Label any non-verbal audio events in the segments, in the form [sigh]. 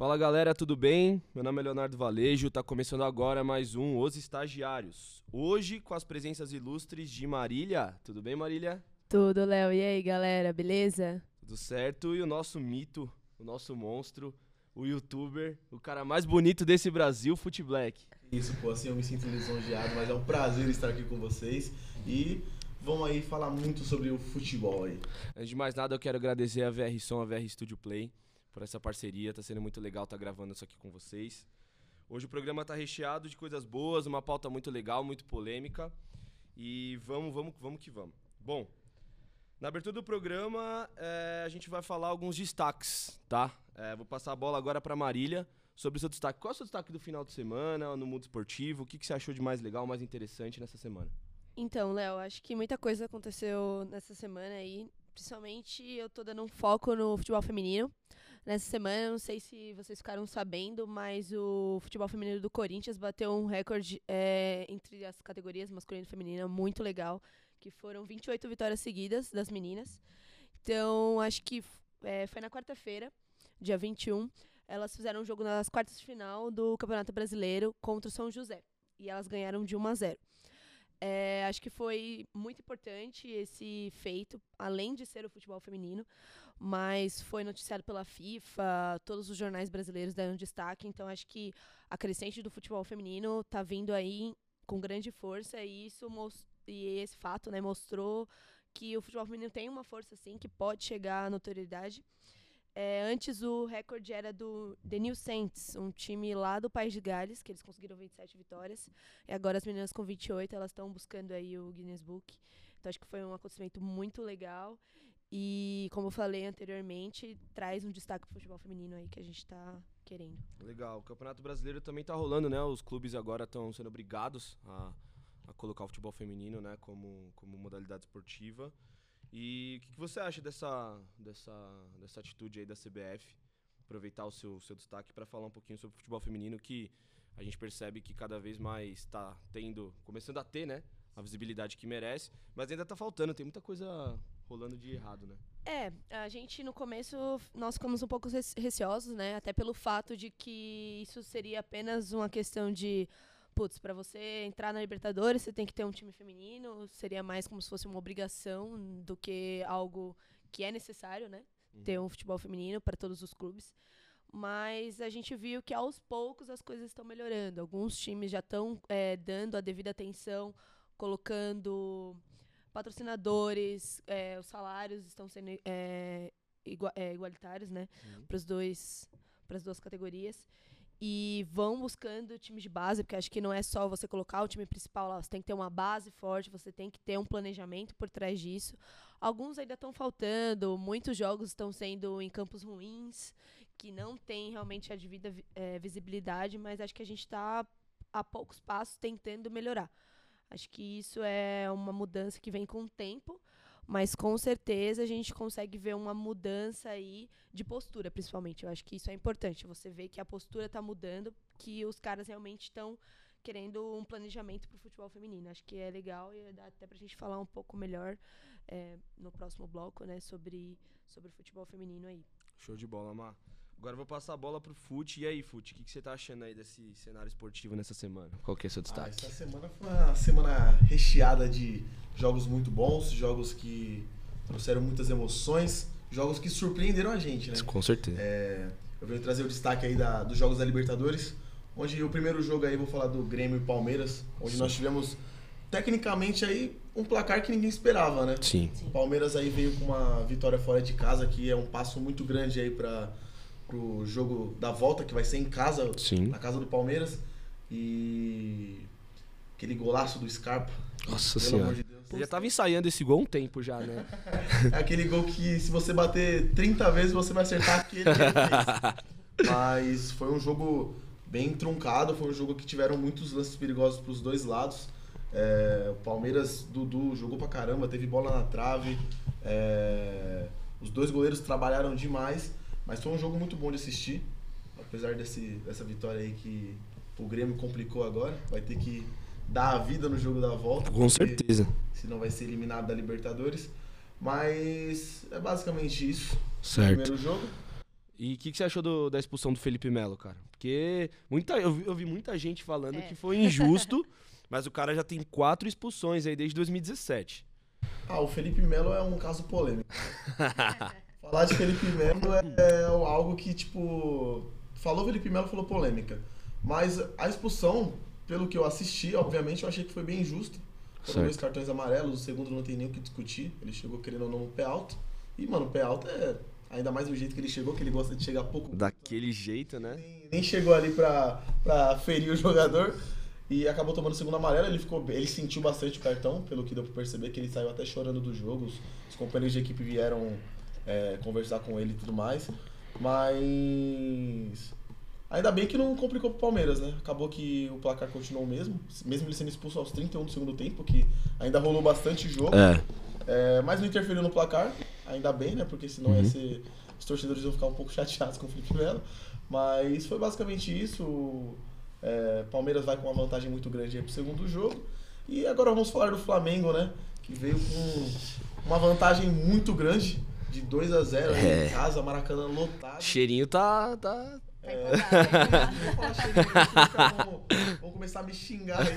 Fala galera, tudo bem? Meu nome é Leonardo Valejo, tá começando agora mais um Os Estagiários. Hoje com as presenças ilustres de Marília. Tudo bem, Marília? Tudo, Léo. E aí, galera, beleza? Tudo certo. E o nosso mito, o nosso monstro, o youtuber, o cara mais bonito desse Brasil, Foot Black. Isso, pô, assim eu me sinto lisonjeado, mas é um prazer estar aqui com vocês e vamos aí falar muito sobre o futebol aí. Antes de mais nada, eu quero agradecer a VR Som, a VR Studio Play por essa parceria. Tá sendo muito legal estar tá gravando isso aqui com vocês. Hoje o programa tá recheado de coisas boas, uma pauta muito legal, muito polêmica. E vamos, vamos, vamos que vamos. Bom, na abertura do programa, é, a gente vai falar alguns destaques, tá? É, vou passar a bola agora para Marília sobre o seu destaque. Qual é o seu destaque do final de semana, no mundo esportivo? O que, que você achou de mais legal, mais interessante nessa semana? Então, Léo, acho que muita coisa aconteceu nessa semana aí. Principalmente eu tô dando um foco no futebol feminino. Nessa semana, não sei se vocês ficaram sabendo, mas o futebol feminino do Corinthians bateu um recorde é, entre as categorias masculina e feminina muito legal, que foram 28 vitórias seguidas das meninas. Então, acho que é, foi na quarta-feira, dia 21 elas fizeram um jogo nas quartas de final do Campeonato Brasileiro contra o São José. E elas ganharam de 1 a 0. É, acho que foi muito importante esse feito, além de ser o futebol feminino, mas foi noticiado pela FIFA, todos os jornais brasileiros deram destaque, então acho que a crescente do futebol feminino está vindo aí com grande força e isso e esse fato né, mostrou que o futebol feminino tem uma força assim que pode chegar à notoriedade. É, antes o recorde era do The New Saints, um time lá do País de Gales, que eles conseguiram 27 vitórias. E agora as meninas com 28, elas estão buscando aí o Guinness Book. Então acho que foi um acontecimento muito legal. E, como eu falei anteriormente, traz um destaque pro futebol feminino aí que a gente está querendo. Legal. O Campeonato Brasileiro também está rolando, né? Os clubes agora estão sendo obrigados a, a colocar o futebol feminino, né, como, como modalidade esportiva. E o que, que, você acha dessa, dessa, dessa atitude aí da CBF? Aproveitar o seu, seu destaque para falar um pouquinho sobre o futebol feminino, que a gente percebe que cada vez mais está tendo, começando a ter, né? A visibilidade que merece, mas ainda está faltando, tem muita coisa rolando de errado, né? É, a gente no começo nós ficamos um pouco receosos, né? Até pelo fato de que isso seria apenas uma questão de putz, para você entrar na Libertadores, você tem que ter um time feminino, seria mais como se fosse uma obrigação do que algo que é necessário, né? Uhum. Ter um futebol feminino para todos os clubes. Mas a gente viu que aos poucos as coisas estão melhorando. Alguns times já estão é, dando a devida atenção, colocando patrocinadores, é, os salários estão sendo é, é igualitários, né? Uhum. Para os dois, para as duas categorias e vão buscando times de base, porque acho que não é só você colocar o time principal lá, você tem que ter uma base forte, você tem que ter um planejamento por trás disso. Alguns ainda estão faltando, muitos jogos estão sendo em campos ruins, que não tem realmente a devida é, visibilidade, mas acho que a gente está a poucos passos tentando melhorar. Acho que isso é uma mudança que vem com o tempo, mas com certeza a gente consegue ver uma mudança aí de postura, principalmente. Eu acho que isso é importante. Você vê que a postura está mudando, que os caras realmente estão querendo um planejamento para o futebol feminino. Acho que é legal e dá até para a gente falar um pouco melhor é, no próximo bloco, né, sobre, sobre o futebol feminino aí. Show de bola, Mar. Agora vou passar a bola pro Fute. E aí, Fute, o que, que você tá achando aí desse cenário esportivo nessa semana? Qual que é o seu destaque? Ah, essa semana foi uma semana recheada de jogos muito bons, jogos que trouxeram muitas emoções, jogos que surpreenderam a gente, né? Com certeza. É, eu venho trazer o destaque aí da, dos jogos da Libertadores, onde o primeiro jogo aí, vou falar do Grêmio e Palmeiras, onde Sim. nós tivemos tecnicamente aí um placar que ninguém esperava, né? Sim. O Palmeiras aí veio com uma vitória fora de casa, que é um passo muito grande aí para pro jogo da volta, que vai ser em casa, Sim. na casa do Palmeiras. E aquele golaço do Scarpa. Nossa senhora. De Você já tava ensaiando esse gol há um tempo já, né? [laughs] é aquele gol que se você bater 30 vezes, você vai acertar aquele que [laughs] Mas foi um jogo bem truncado, foi um jogo que tiveram muitos lances perigosos para os dois lados. É, o Palmeiras, Dudu, jogou pra caramba, teve bola na trave. É, os dois goleiros trabalharam demais. Mas foi um jogo muito bom de assistir, apesar desse, dessa vitória aí que o Grêmio complicou agora. Vai ter que dar a vida no jogo da volta. Com certeza. Senão vai ser eliminado da Libertadores. Mas é basicamente isso. Certo. Primeiro jogo. E o que, que você achou do- da expulsão do Felipe Melo, cara? Porque muita, eu, vi, eu vi muita gente falando É. que foi injusto, [laughs] mas o cara já tem quatro expulsões aí desde 2017. Ah, o Felipe Melo é um caso polêmico. [laughs] Falar de Felipe Melo é, é algo que, tipo. Falou Felipe Melo, falou polêmica. Mas a expulsão, pelo que eu assisti, obviamente, eu achei que foi bem injusto. Foram dois cartões amarelos, o segundo não tem nem o que discutir. Ele chegou querendo ou não no pé alto. E, mano, o pé alto é. Ainda mais do jeito que ele chegou, que ele gosta de chegar pouco. Daquele jeito, né? Nem, nem chegou ali pra, pra ferir o jogador. E acabou tomando o segundo amarelo. Ele ficou ele sentiu bastante o cartão, pelo que deu pra perceber, que ele saiu até chorando do jogo. Os, os companheiros de equipe vieram é, conversar com ele e tudo mais. Mas. Ainda bem que não complicou pro Palmeiras, né? Acabou que o placar continuou o mesmo, mesmo ele sendo expulso aos 31 do segundo tempo, que ainda rolou bastante jogo. É. É, mas não interferiu no placar, ainda bem, né? Porque senão Uhum. ia ser. Os torcedores iam ficar um pouco [laughs] chateados com o Felipe Melo. Mas foi basicamente isso. É, Palmeiras vai com uma vantagem muito grande aí pro segundo jogo. E agora vamos falar do Flamengo, né? Que veio com uma vantagem muito grande, de 2 a 0 aí É. em casa, Maracanã lotado. Cheirinho tá. tá... É. cheirinho, porque vão- vão começar a me xingar aí.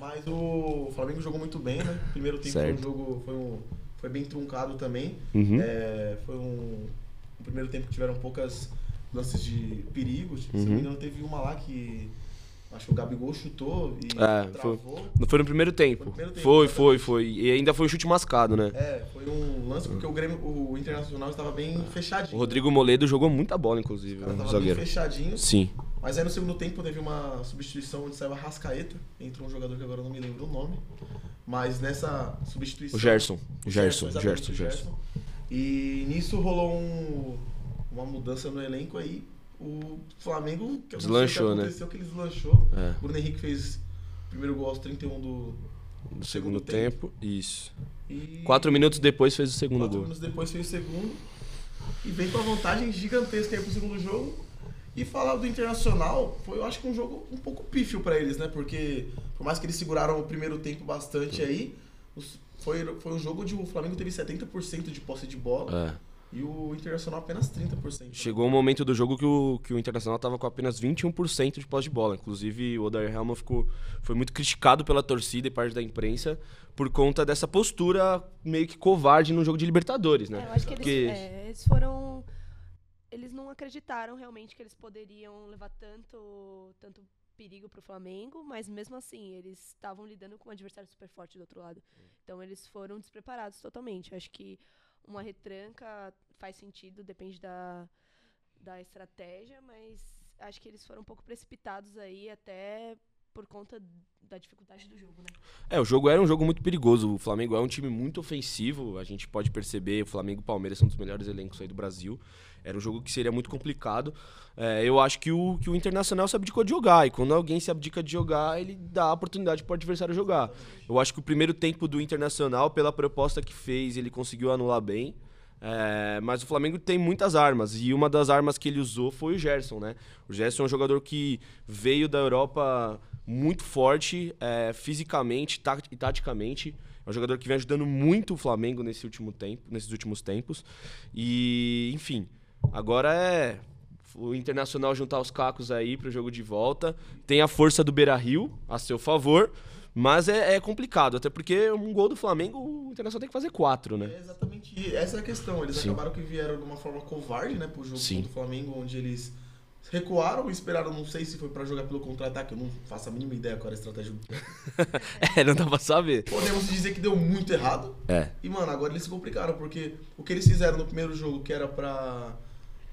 Mas o Flamengo jogou muito bem, né? Primeiro tempo Certo. foi um jogo. Foi, um, foi bem truncado também. Uhum. É, foi um, um primeiro tempo que tiveram poucas lances de perigo. Se não Uhum. me engano, teve uma lá que. Acho que o Gabigol chutou e É, foi- travou. Não foi no primeiro tempo. Foi primeiro tempo, Foi, exatamente. foi, foi. E ainda foi um chute mascado, né? É, foi um lance porque o Grêmio, o Internacional estava bem fechadinho. O Rodrigo Moledo jogou muita bola, inclusive, O cara o tava bem zagueiro. fechadinho. Sim. Mas aí no segundo tempo teve uma substituição onde saiu a Rascaeta. Entrou um jogador que agora não me lembro o nome. Mas nessa substituição. O Gerson. O Gerson, Gerson, o Gerson. E nisso rolou um- uma mudança no elenco aí. O Flamengo. Que sei o que Deslanchou, né? aconteceu, que ele deslanchou. É. O Bruno Henrique fez o primeiro gol aos 31 do. No segundo segundo tempo, isso. E Quatro minutos depois fez o segundo quatro gol. minutos depois fez o segundo. E vem com uma vantagem gigantesca aí pro segundo jogo. E falar do Internacional, foi eu acho que um jogo um pouco pífio pra eles, né? Porque por mais que eles seguraram o primeiro tempo bastante aí, foi, foi um jogo onde o Flamengo teve 70% de posse de bola É. e o Internacional apenas 30%. Chegou um momento do jogo que o, que o Internacional tava com apenas 21% de posse de bola. Inclusive, o Odair Helman ficou, foi muito criticado pela torcida e parte da imprensa por conta dessa postura meio que covarde no jogo de Libertadores, né? É, eu acho que eles, Porque- é, eles foram. Eles não acreditaram realmente que eles poderiam levar tanto, tanto perigo pro Flamengo, mas mesmo assim, eles estavam lidando com um adversário super forte do outro lado. Então eles foram despreparados totalmente. Eu acho que uma retranca faz sentido, depende da, da estratégia, mas acho que eles foram um pouco precipitados aí, até por conta da dificuldade do jogo, né? É, o jogo era um jogo muito perigoso. O Flamengo é um time muito ofensivo. A gente pode perceber, o Flamengo e o Palmeiras são dos melhores elencos aí do Brasil. Era um jogo que seria muito complicado. É, eu acho que o, que o Internacional se abdicou de jogar. E quando alguém se abdica de jogar, ele dá a oportunidade para o adversário jogar. Eu acho que o primeiro tempo do Internacional, pela proposta que fez, ele conseguiu anular bem. É, mas o Flamengo tem muitas armas. E uma das armas que ele usou foi o Gerson, né? O Gerson é um jogador que veio da Europa muito forte, é, fisicamente e taticamente. É um jogador que vem ajudando muito o Flamengo nesse último tempo, nesses últimos tempos. E, enfim, agora é o Internacional juntar os cacos aí pro jogo de volta. Tem a força do Beira-Rio a seu favor, mas é, é complicado, até porque um gol do Flamengo, o Internacional tem que fazer quatro, né? É exatamente e essa é a questão. Eles Sim. acabaram que vieram de uma forma covarde, né, pro jogo Sim. do Flamengo, onde eles recuaram e esperaram, não sei se foi pra jogar pelo contra-ataque, eu não faço a mínima ideia qual era a estratégia do [laughs] É, não dá pra saber. Podemos dizer que deu muito errado. É. E, mano, agora eles se complicaram, porque o que eles fizeram no primeiro jogo, que era pra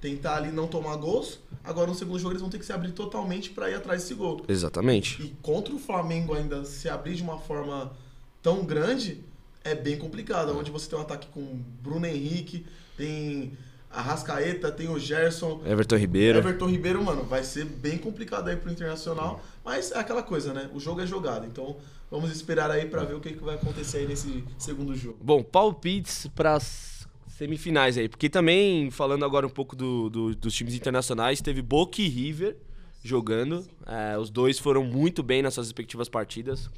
tentar ali não tomar gols, agora no segundo jogo eles vão ter que se abrir totalmente pra ir atrás desse gol. Exatamente. E contra o Flamengo ainda se abrir de uma forma tão grande, é bem complicado. Onde você tem um ataque com Bruno Henrique, tem a Rascaeta, tem o Gerson, Everton Ribeiro. Everton Ribeiro, mano, vai ser bem complicado aí pro Internacional. Mas é aquela coisa, né? O jogo é jogado. Então vamos esperar aí pra ver o que, que vai acontecer aí nesse segundo jogo. Bom, palpites para semifinais aí, porque também, falando agora um pouco do- do- dos times internacionais, teve Boca e River jogando. É, os dois foram muito bem nas suas respectivas partidas.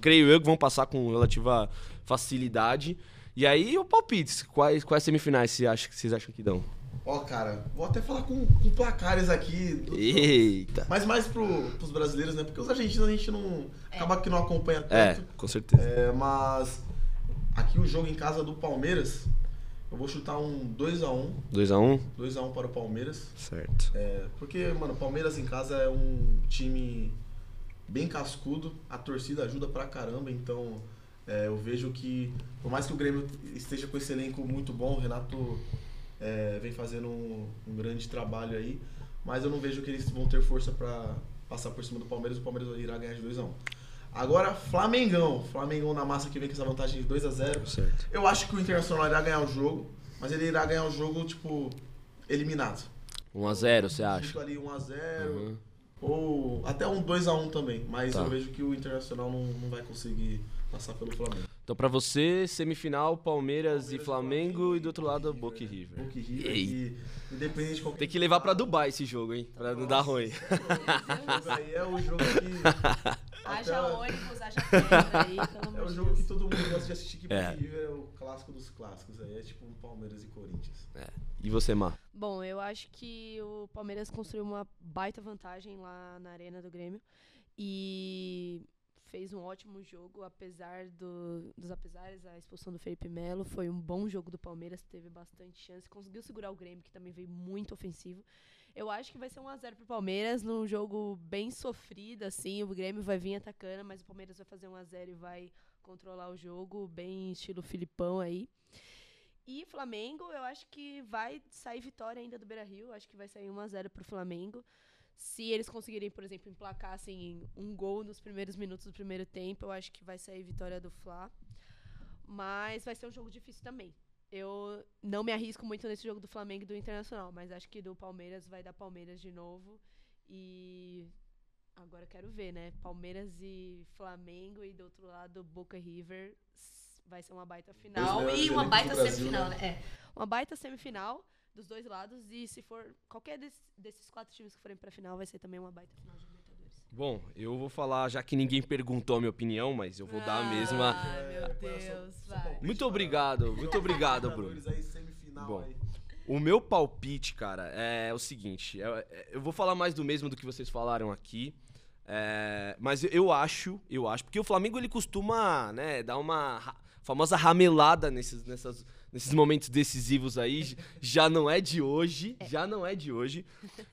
Creio eu que vão passar com relativa facilidade. E aí, o palpites, quais, quais semifinais você acha, que vocês acham que dão? Ó, cara, vou até falar com, com placares aqui. do- Eita. Mas mais pro, pros brasileiros, né? Porque os argentinos a gente não. Acaba que não acompanha É, tanto. com certeza. É, mas aqui o jogo em casa do Palmeiras, eu vou chutar um 2x1. 2x1? 2x1 para o Palmeiras. Certo. É, porque, mano, o Palmeiras em casa é um time bem cascudo, a torcida ajuda pra caramba, então é, eu vejo que, por mais que o Grêmio esteja com esse elenco muito bom, o Renato é, vem fazendo um, um grande trabalho aí, mas eu não vejo que eles vão ter força pra passar por cima do Palmeiras, o Palmeiras irá ganhar de 2x1. Agora, Flamengão. Flamengão na massa que vem com essa vantagem de 2x0. Certo. Eu acho que o Internacional irá ganhar o jogo, mas ele irá ganhar o jogo, tipo, eliminado. 1x0, você acha? ali 1x0, Uhum. ou até um 2x1 também. Mas Tá. eu vejo que o Internacional não, não vai conseguir passar pelo Flamengo. Então, pra você, semifinal, Palmeiras, e Palmeiras, Flamengo, e do outro lado, Boca e? River. Boca e River. E independente de qualquer Tem que levar pra Dubai esse jogo, hein? Pra não dar ruim. Esse aí é o jogo que. [laughs] Haja até- ônibus, haja pedra aí, pelo [laughs] É o jogo Deus. que todo mundo gosta de assistir, que É. Boca e River é o clássico dos clássicos. Aí é tipo Palmeiras e Corinthians. E você, Mar? Bom, eu acho que o Palmeiras construiu uma baita vantagem lá na Arena do Grêmio e fez um ótimo jogo, apesar do- dos apesares, a expulsão do Felipe Melo. Foi um bom jogo do Palmeiras, teve bastante chance, conseguiu segurar o Grêmio, que também veio muito ofensivo. Eu acho que vai ser 1x0 pro Palmeiras, num jogo bem sofrido, assim. O Grêmio vai vir atacando, mas o Palmeiras vai fazer 1x0 e vai controlar o jogo, bem estilo Filipão aí. E Flamengo, eu acho que vai sair vitória ainda do Beira Rio. Acho que vai sair 1x0 pro Flamengo. Se eles conseguirem, por exemplo, emplacar assim, um gol nos primeiros minutos do primeiro tempo, eu acho que vai sair vitória do Fla. Mas vai ser um jogo difícil também. Eu não me arrisco muito nesse jogo do Flamengo e do Internacional, mas acho que do Palmeiras vai dar Palmeiras de novo. E agora quero ver, né? Palmeiras e Flamengo e do outro lado Boca e River. Vai ser uma baita final melhores e uma baita semifinal, né? né? É. Uma baita semifinal dos dois lados e se for qualquer des- desses quatro times que forem pra final, vai ser também uma baita final de Libertadores. Bom, eu vou falar, já que ninguém perguntou a minha opinião, mas eu vou dar a mesma. Ai, meu Deus, vai. Muito obrigado, muito obrigado, Bruno. Libertadores Aí, semifinal Bom. aí. O meu palpite, cara, é o seguinte: é- é- eu vou falar mais do mesmo do que vocês falaram aqui. é, mas eu- eu acho, eu acho, porque o Flamengo ele costuma, né, dar uma famosa ramelada nesses, nessas, nesses momentos decisivos aí. Já não é de hoje, já não é de hoje.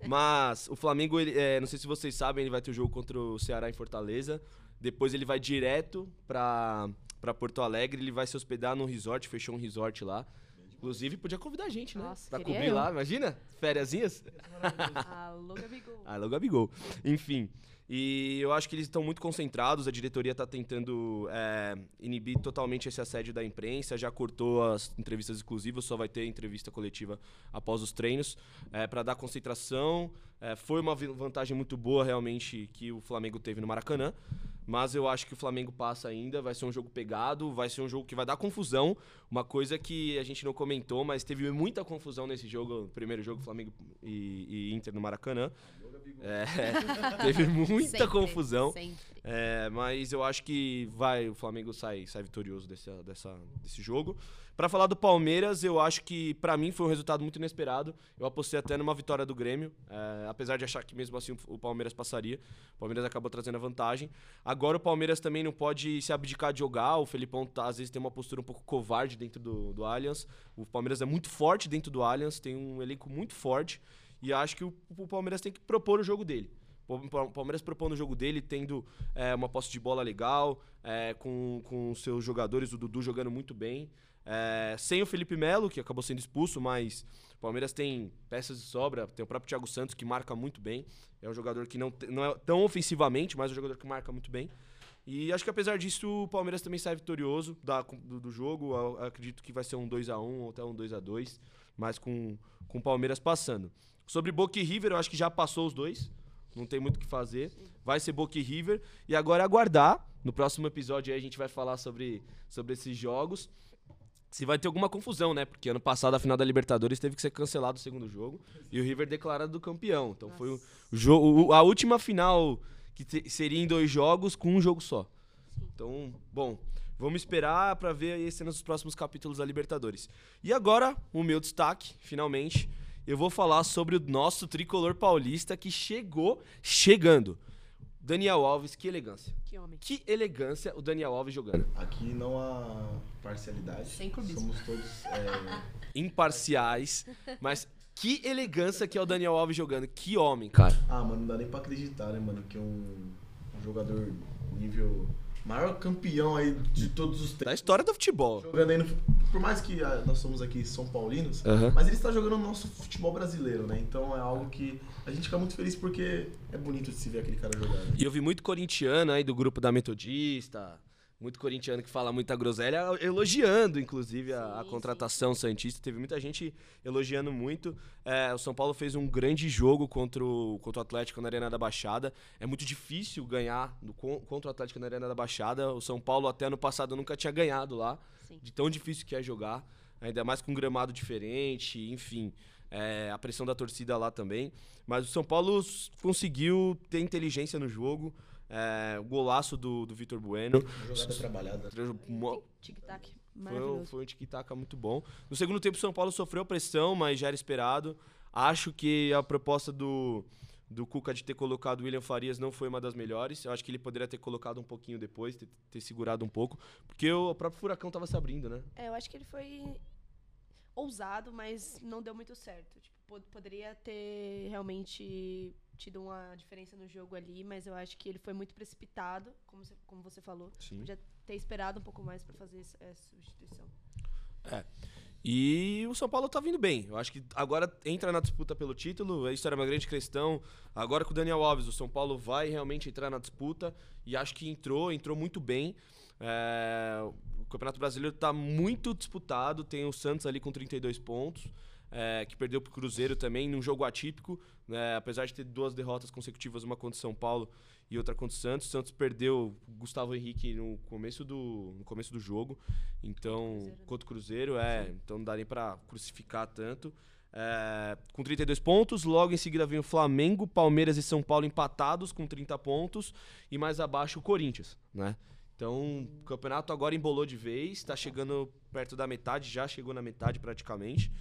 Mas o Flamengo, ele, é, não sei se vocês sabem, ele vai ter o jogo contra o Ceará em Fortaleza. Depois ele vai direto pra, pra Porto Alegre, ele vai se hospedar num resort, fechou um resort lá. Inclusive, podia convidar a gente, né? Nossa, pra cobrir eu. lá, imagina? Fériasinhas? Alô, Gabigol. [laughs] Logo Gabigol. Enfim. E eu acho que eles estão muito concentrados, a diretoria está tentando é, inibir totalmente esse assédio da imprensa, já cortou as entrevistas exclusivas, só vai ter entrevista coletiva após os treinos, para dar concentração. É, foi uma vantagem muito boa, realmente, que o Flamengo teve no Maracanã. Mas eu acho que o Flamengo passa ainda, vai ser um jogo pegado, vai ser um jogo que vai dar confusão. Uma coisa que a gente não comentou, mas teve muita confusão nesse jogo, primeiro jogo Flamengo e, e Inter no Maracanã. É, [laughs] teve muita Sempre, confusão. Sempre. É, mas eu acho que vai, o Flamengo sai, sai vitorioso dessa, dessa, desse jogo. Pra falar do Palmeiras, eu acho que pra mim foi um resultado muito inesperado. Eu apostei até numa vitória do Grêmio, é, apesar de achar que mesmo assim o Palmeiras passaria. O Palmeiras acabou trazendo a vantagem. Agora o Palmeiras também não pode se abdicar de jogar. O Felipão tá, às vezes tem uma postura um pouco covarde dentro do, do Allianz. O Palmeiras é muito forte dentro do Allianz, tem um elenco muito forte. E acho que o, o Palmeiras tem que propor o jogo dele. O Palmeiras propondo o jogo dele, tendo é, uma posse de bola legal, é, com, com seus jogadores, o Dudu jogando muito bem. É, sem o Felipe Melo, que acabou sendo expulso, mas o Palmeiras tem peças de sobra. Tem o próprio Thiago Santos, que marca muito bem. É um jogador que não, não é tão ofensivamente, mas é um jogador que marca muito bem. E acho que apesar disso, o Palmeiras também sai vitorioso da- do, do jogo. Eu acredito que vai ser um 2x1 ou até um 2x2, mas com, com o Palmeiras passando. Sobre Boca e River, eu acho que já passou os dois. Não tem muito o que fazer. Vai ser Boca e River. E agora é aguardar. No próximo episódio aí a gente vai falar sobre, sobre esses jogos. Se vai ter alguma confusão, né? Porque ano passado a final da Libertadores teve que ser cancelado o segundo jogo. E o River declarado campeão. Então foi o, jogo, a última final que te- seria em dois jogos com um jogo só. Então, bom, vamos esperar pra ver aí cenas dos próximos capítulos da Libertadores. E agora, o meu destaque, finalmente. Eu vou falar sobre o nosso tricolor paulista que chegou chegando. Daniel Alves, que elegância. Que homem. Que elegância o Daniel Alves jogando. Aqui não há parcialidade. Sem clubismo. Somos todos. é, Imparciais, [laughs] mas que elegância que é o Daniel Alves jogando. Que homem, cara. Ah, mano, não dá nem pra acreditar, né, mano? Que um, um jogador nível. Maior campeão aí de todos os tempos. Da história do futebol. Jogando aí no. Por mais que ah, nós somos aqui São Paulinos, mas ele está jogando no nosso futebol brasileiro, né? Então é algo que a gente fica muito feliz porque é bonito de se ver aquele cara jogar. Né? E eu vi muito corintiano aí do grupo da Metodista, muito corintiano que fala muita groselha, elogiando, inclusive, a, a contratação Santista. Teve muita gente elogiando muito. É, o São Paulo fez um grande jogo contra o, contra o Atlético na Arena da Baixada. É muito difícil ganhar no, con- contra o Atlético na Arena da Baixada. O São Paulo, até ano passado, nunca tinha ganhado lá. Sim. De tão difícil que é jogar. Ainda mais com um gramado diferente, enfim. é, a pressão da torcida lá também. Mas o São Paulo conseguiu ter inteligência no jogo. É, o golaço do, do Vitor Bueno. Jogada trabalhada. Tic-tac. Foi, um- foi um tic-tac muito bom. No segundo tempo, o São Paulo sofreu pressão, mas já era esperado. Acho que a proposta do, do Cuca de ter colocado o William Farias não foi uma das melhores. Eu acho que ele poderia ter colocado um pouquinho depois, ter, ter segurado um pouco. Porque o próprio Furacão tava se abrindo, né? É, eu acho que ele foi ousado, mas não deu muito certo. Tipo, pod- poderia ter realmente tido uma diferença no jogo ali, mas eu acho que ele foi muito precipitado, como você, como você falou. Sim. Podia ter esperado um pouco mais pra fazer essa, substituição. E o São Paulo tá vindo bem. Eu acho que agora entra na disputa pelo título. Isso era uma grande questão. Agora com o Daniel Alves, o São Paulo vai realmente entrar na disputa. E acho que entrou, entrou muito bem. É, o Campeonato Brasileiro tá muito disputado. Tem o Santos ali com 32 pontos. É, que perdeu pro Cruzeiro também, num jogo atípico. né, apesar de ter duas derrotas consecutivas, uma contra o São Paulo e outra contra o Santos. O Santos perdeu o Gustavo Henrique no começo do, no começo do jogo. Então, Cruzeiro, né? contra o Cruzeiro, é. Então não dá nem pra crucificar tanto. É, com 32 pontos, logo em seguida vem o Flamengo, Palmeiras e São Paulo empatados com 30 pontos. E mais abaixo o Corinthians, né? Então, o campeonato agora embolou de vez, tá chegando perto da metade, já chegou na metade praticamente.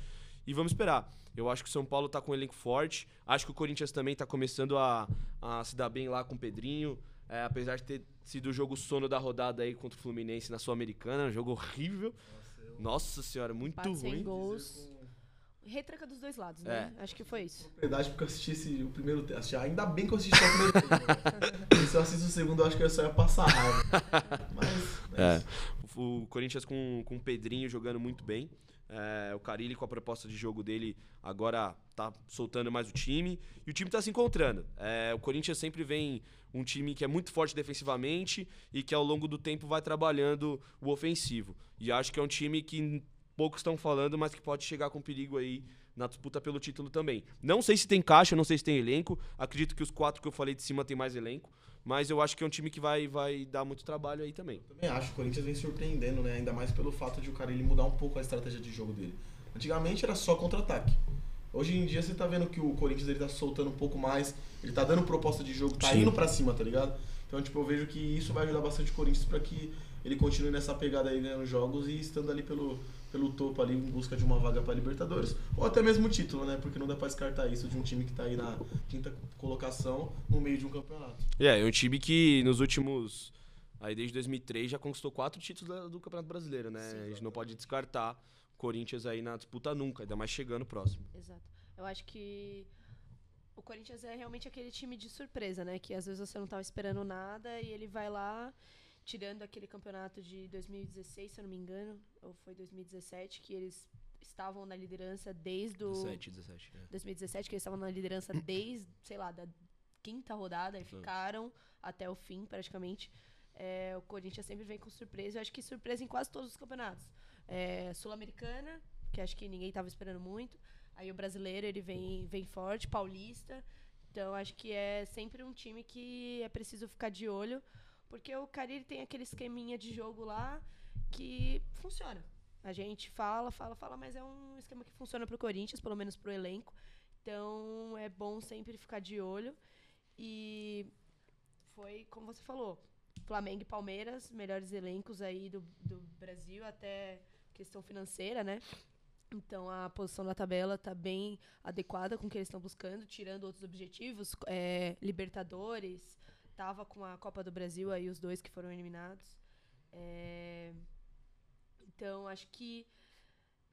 E vamos esperar. Eu acho que o São Paulo tá com um elenco forte. Acho que o Corinthians também tá começando a, a se dar bem lá com o Pedrinho. É, apesar de ter sido o jogo sono da rodada aí contra o Fluminense na Sul-Americana, um jogo horrível. Nossa senhora, muito Empate sem ruim. gols. Retranca dos dois lados, né? Acho que foi isso. Verdade, porque eu assisti esse, o primeiro tempo. Ainda bem que eu assisti só o primeiro tempo. [laughs] Se eu assisto o segundo, eu acho que eu só ia passar raiva. [laughs] Mas. É. mas O Corinthians com, com o Pedrinho jogando muito bem. É, o Carilli com a proposta de jogo dele agora tá soltando mais o time. E o time tá se encontrando. É, o Corinthians sempre vem um time que é muito forte defensivamente e que ao longo do tempo vai trabalhando o ofensivo. E acho que é um time que poucos estão falando, mas que pode chegar com perigo aí na disputa pelo título também. Não sei se tem caixa, não sei se tem elenco. Acredito que os quatro que eu falei de cima tem mais elenco. Mas eu acho que é um time que vai, vai dar muito trabalho aí também. Também acho que o Corinthians vem surpreendendo, né? Ainda mais pelo fato de o cara ele mudar um pouco a estratégia de jogo dele. Antigamente era só contra-ataque. Hoje em dia você tá vendo que o Corinthians ele tá soltando um pouco mais, ele tá dando proposta de jogo, tá Sim. indo pra cima, tá ligado? Então, tipo, eu vejo que isso vai ajudar bastante o Corinthians pra que ele continue nessa pegada aí ganhando jogos e estando ali pelo, pelo topo ali em busca de uma vaga pra Libertadores. Ou até mesmo o título, né? Porque não dá pra descartar isso de um time que tá aí na quinta colocação no meio de um campeonato. É, é um time que nos últimos. Aí desde 2003 já conquistou quatro títulos do Campeonato Brasileiro, né? a gente não pode descartar o Corinthians aí na disputa nunca, ainda mais chegando próximo. Exato. Eu acho que o Corinthians é realmente aquele time de surpresa, né? Que às vezes você não estava esperando nada e ele vai lá, tirando aquele campeonato de 2016, se eu não me engano, ou foi 2017, que eles estavam na liderança desde o 17, 17. é. 2017, que eles estavam na liderança [coughs] desde, sei lá, da quinta rodada e ficaram até o fim, praticamente. É, o Corinthians sempre vem com surpresa. Eu acho que surpresa em quase todos os campeonatos. É, Sul-Americana, que acho que ninguém estava esperando muito. Aí o brasileiro, ele vem, vem forte. Paulista. Então, acho que é sempre um time que é preciso ficar de olho. Porque o Carille tem aquele esqueminha de jogo lá que funciona. A gente fala, fala, fala, mas é um esquema que funciona pro Corinthians, pelo menos pro elenco. Então é bom sempre ficar de olho. E foi, como você falou, Flamengo e Palmeiras, melhores elencos aí do, do Brasil, até questão financeira, né? Então a posição na tabela está bem adequada com o que eles estão buscando, tirando outros objetivos, é, Libertadores, tava com a Copa do Brasil aí os dois que foram eliminados. É, então acho que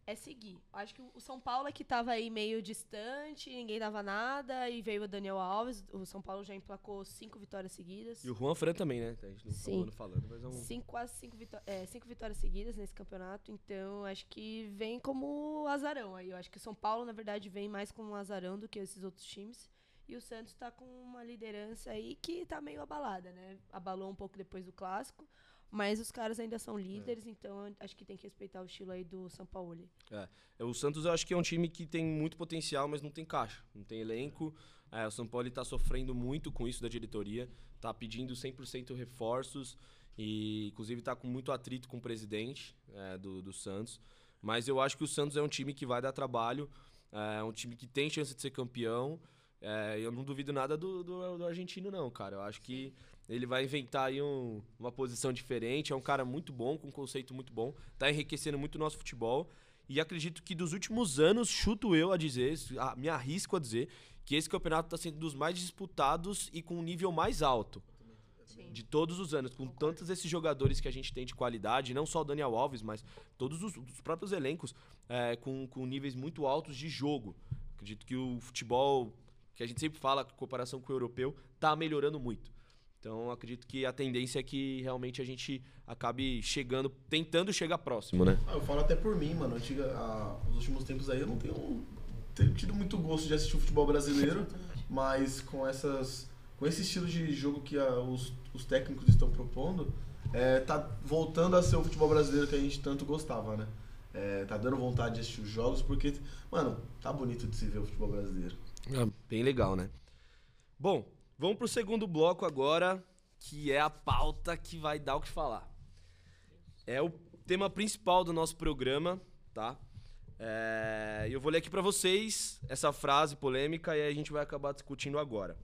é seguir. Acho que o São Paulo é que estava aí meio distante, ninguém dava nada, e veio o Daniel Alves. O São Paulo já emplacou cinco vitórias seguidas. E o Juan Fran também, né? A gente não Sim. Sim. falando, mas é um... Cinco, quase cinco, vitó é, cinco vitórias seguidas nesse campeonato, então acho que vem como azarão aí. Eu acho que o São Paulo, na verdade, vem mais como um azarão do que esses outros times. E o Santos tá com uma liderança aí que tá meio abalada, né? Abalou um pouco depois do clássico, mas os caras ainda são líderes, então acho que tem que respeitar o estilo aí do São Paulo. É, O Santos eu acho que é um time que tem muito potencial, mas não tem caixa, não tem elenco. É, o São Paulo está sofrendo muito com isso da diretoria, tá pedindo 100% reforços e inclusive tá com muito atrito com o presidente é, do, do Santos. Mas eu acho que o Santos é um time que vai dar trabalho, é um time que tem chance de ser campeão. É, eu não duvido nada do, do, do argentino, não, cara. Eu acho que ele vai inventar aí um- uma posição diferente. É um cara muito bom, com um conceito muito bom. Tá enriquecendo muito o nosso futebol. E acredito que dos últimos anos, chuto eu a dizer, a- me arrisco a dizer, que esse campeonato está sendo dos mais disputados e com um nível mais alto Sim. de todos os anos, com tantos esses jogadores que a gente tem de qualidade, não só o Daniel Alves, mas todos os, os próprios elencos é, com, com níveis muito altos de jogo. Acredito que o futebol, que a gente sempre fala, em comparação com o europeu, tá melhorando muito. Então, acredito que a tendência é que realmente a gente acabe chegando, tentando chegar próximo, né? Ah, eu falo até por mim, mano. Antiga, ah, os últimos tempos aí eu não tenho, tenho tido muito gosto de assistir o futebol brasileiro, mas com essas. Com esse estilo de jogo que ah, os, os técnicos estão propondo, é, tá voltando a ser o futebol brasileiro que a gente tanto gostava, né? É, tá dando vontade de assistir os jogos, porque, mano, tá bonito de se ver o futebol brasileiro. Bem legal, né? Bom, vamos pro segundo bloco agora, que é a pauta que vai dar o que falar. É o tema principal do nosso programa, tá? É, eu vou ler aqui pra vocês essa frase polêmica e a gente vai acabar discutindo agora.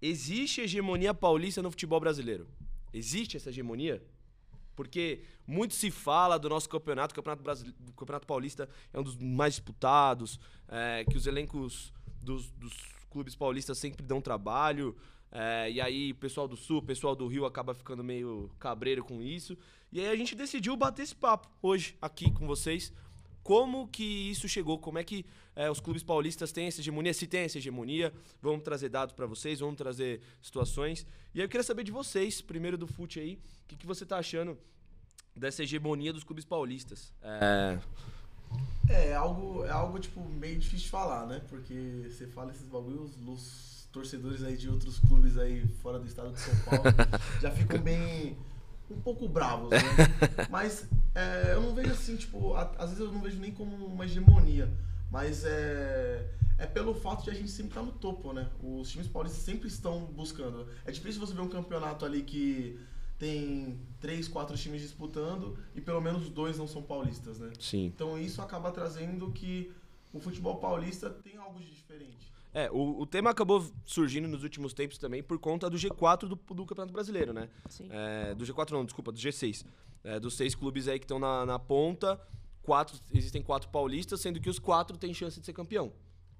Existe hegemonia paulista no futebol brasileiro? Existe essa hegemonia? Porque muito se fala do nosso campeonato, o campeonato, brasile... campeonato paulista é um dos mais disputados, é, que os elencos dos, dos clubes paulistas sempre dão trabalho, é, e aí pessoal do Sul, pessoal do Rio acaba ficando meio cabreiro com isso. E aí a gente decidiu bater esse papo hoje aqui com vocês. Como que isso chegou? Como é que é, os clubes paulistas têm essa hegemonia? Se tem essa hegemonia, vamos trazer dados para vocês, vamos trazer situações. E aí eu queria saber de vocês, primeiro do FUT aí, o que, que você tá achando dessa hegemonia dos clubes paulistas? É, É, é algo, é algo, tipo, meio difícil de falar, né? Porque você fala esses bagulhos, os torcedores aí de outros clubes aí fora do estado de São Paulo [laughs] já ficam bem. um pouco bravos, né? [laughs] Mas é, eu não vejo assim, tipo, a- às vezes eu não vejo nem como uma hegemonia. Mas é. É pelo fato de a gente sempre estar no topo, né? Os times paulistas sempre estão buscando. É difícil você ver um campeonato ali que tem três, quatro times disputando e pelo menos dois não são paulistas, né? sim. Então isso acaba trazendo que o futebol paulista tem algo de diferente. É, o, o tema acabou surgindo nos últimos tempos também por conta do G4 do, do Campeonato Brasileiro, né? Sim. É, do G4 não, desculpa, do G6. É, dos seis clubes aí que estão na, na ponta, quatro, existem quatro paulistas, sendo que os quatro têm chance de ser campeão.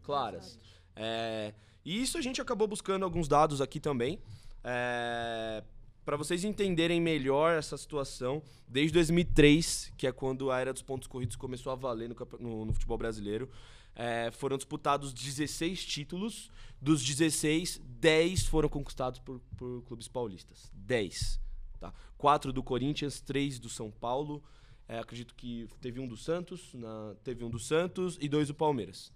Claras. É, e isso a gente acabou buscando alguns dados aqui também. É, para vocês entenderem melhor essa situação, desde 2003, que é quando a era dos pontos corridos começou a valer no, no- no futebol brasileiro, é, foram disputados 16 títulos. Dos 16, 10 foram conquistados por, por clubes paulistas. 10. Tá? Quatro do Corinthians, três do São Paulo. é, acredito que teve um do Santos, na- teve um do Santos e dois do Palmeiras.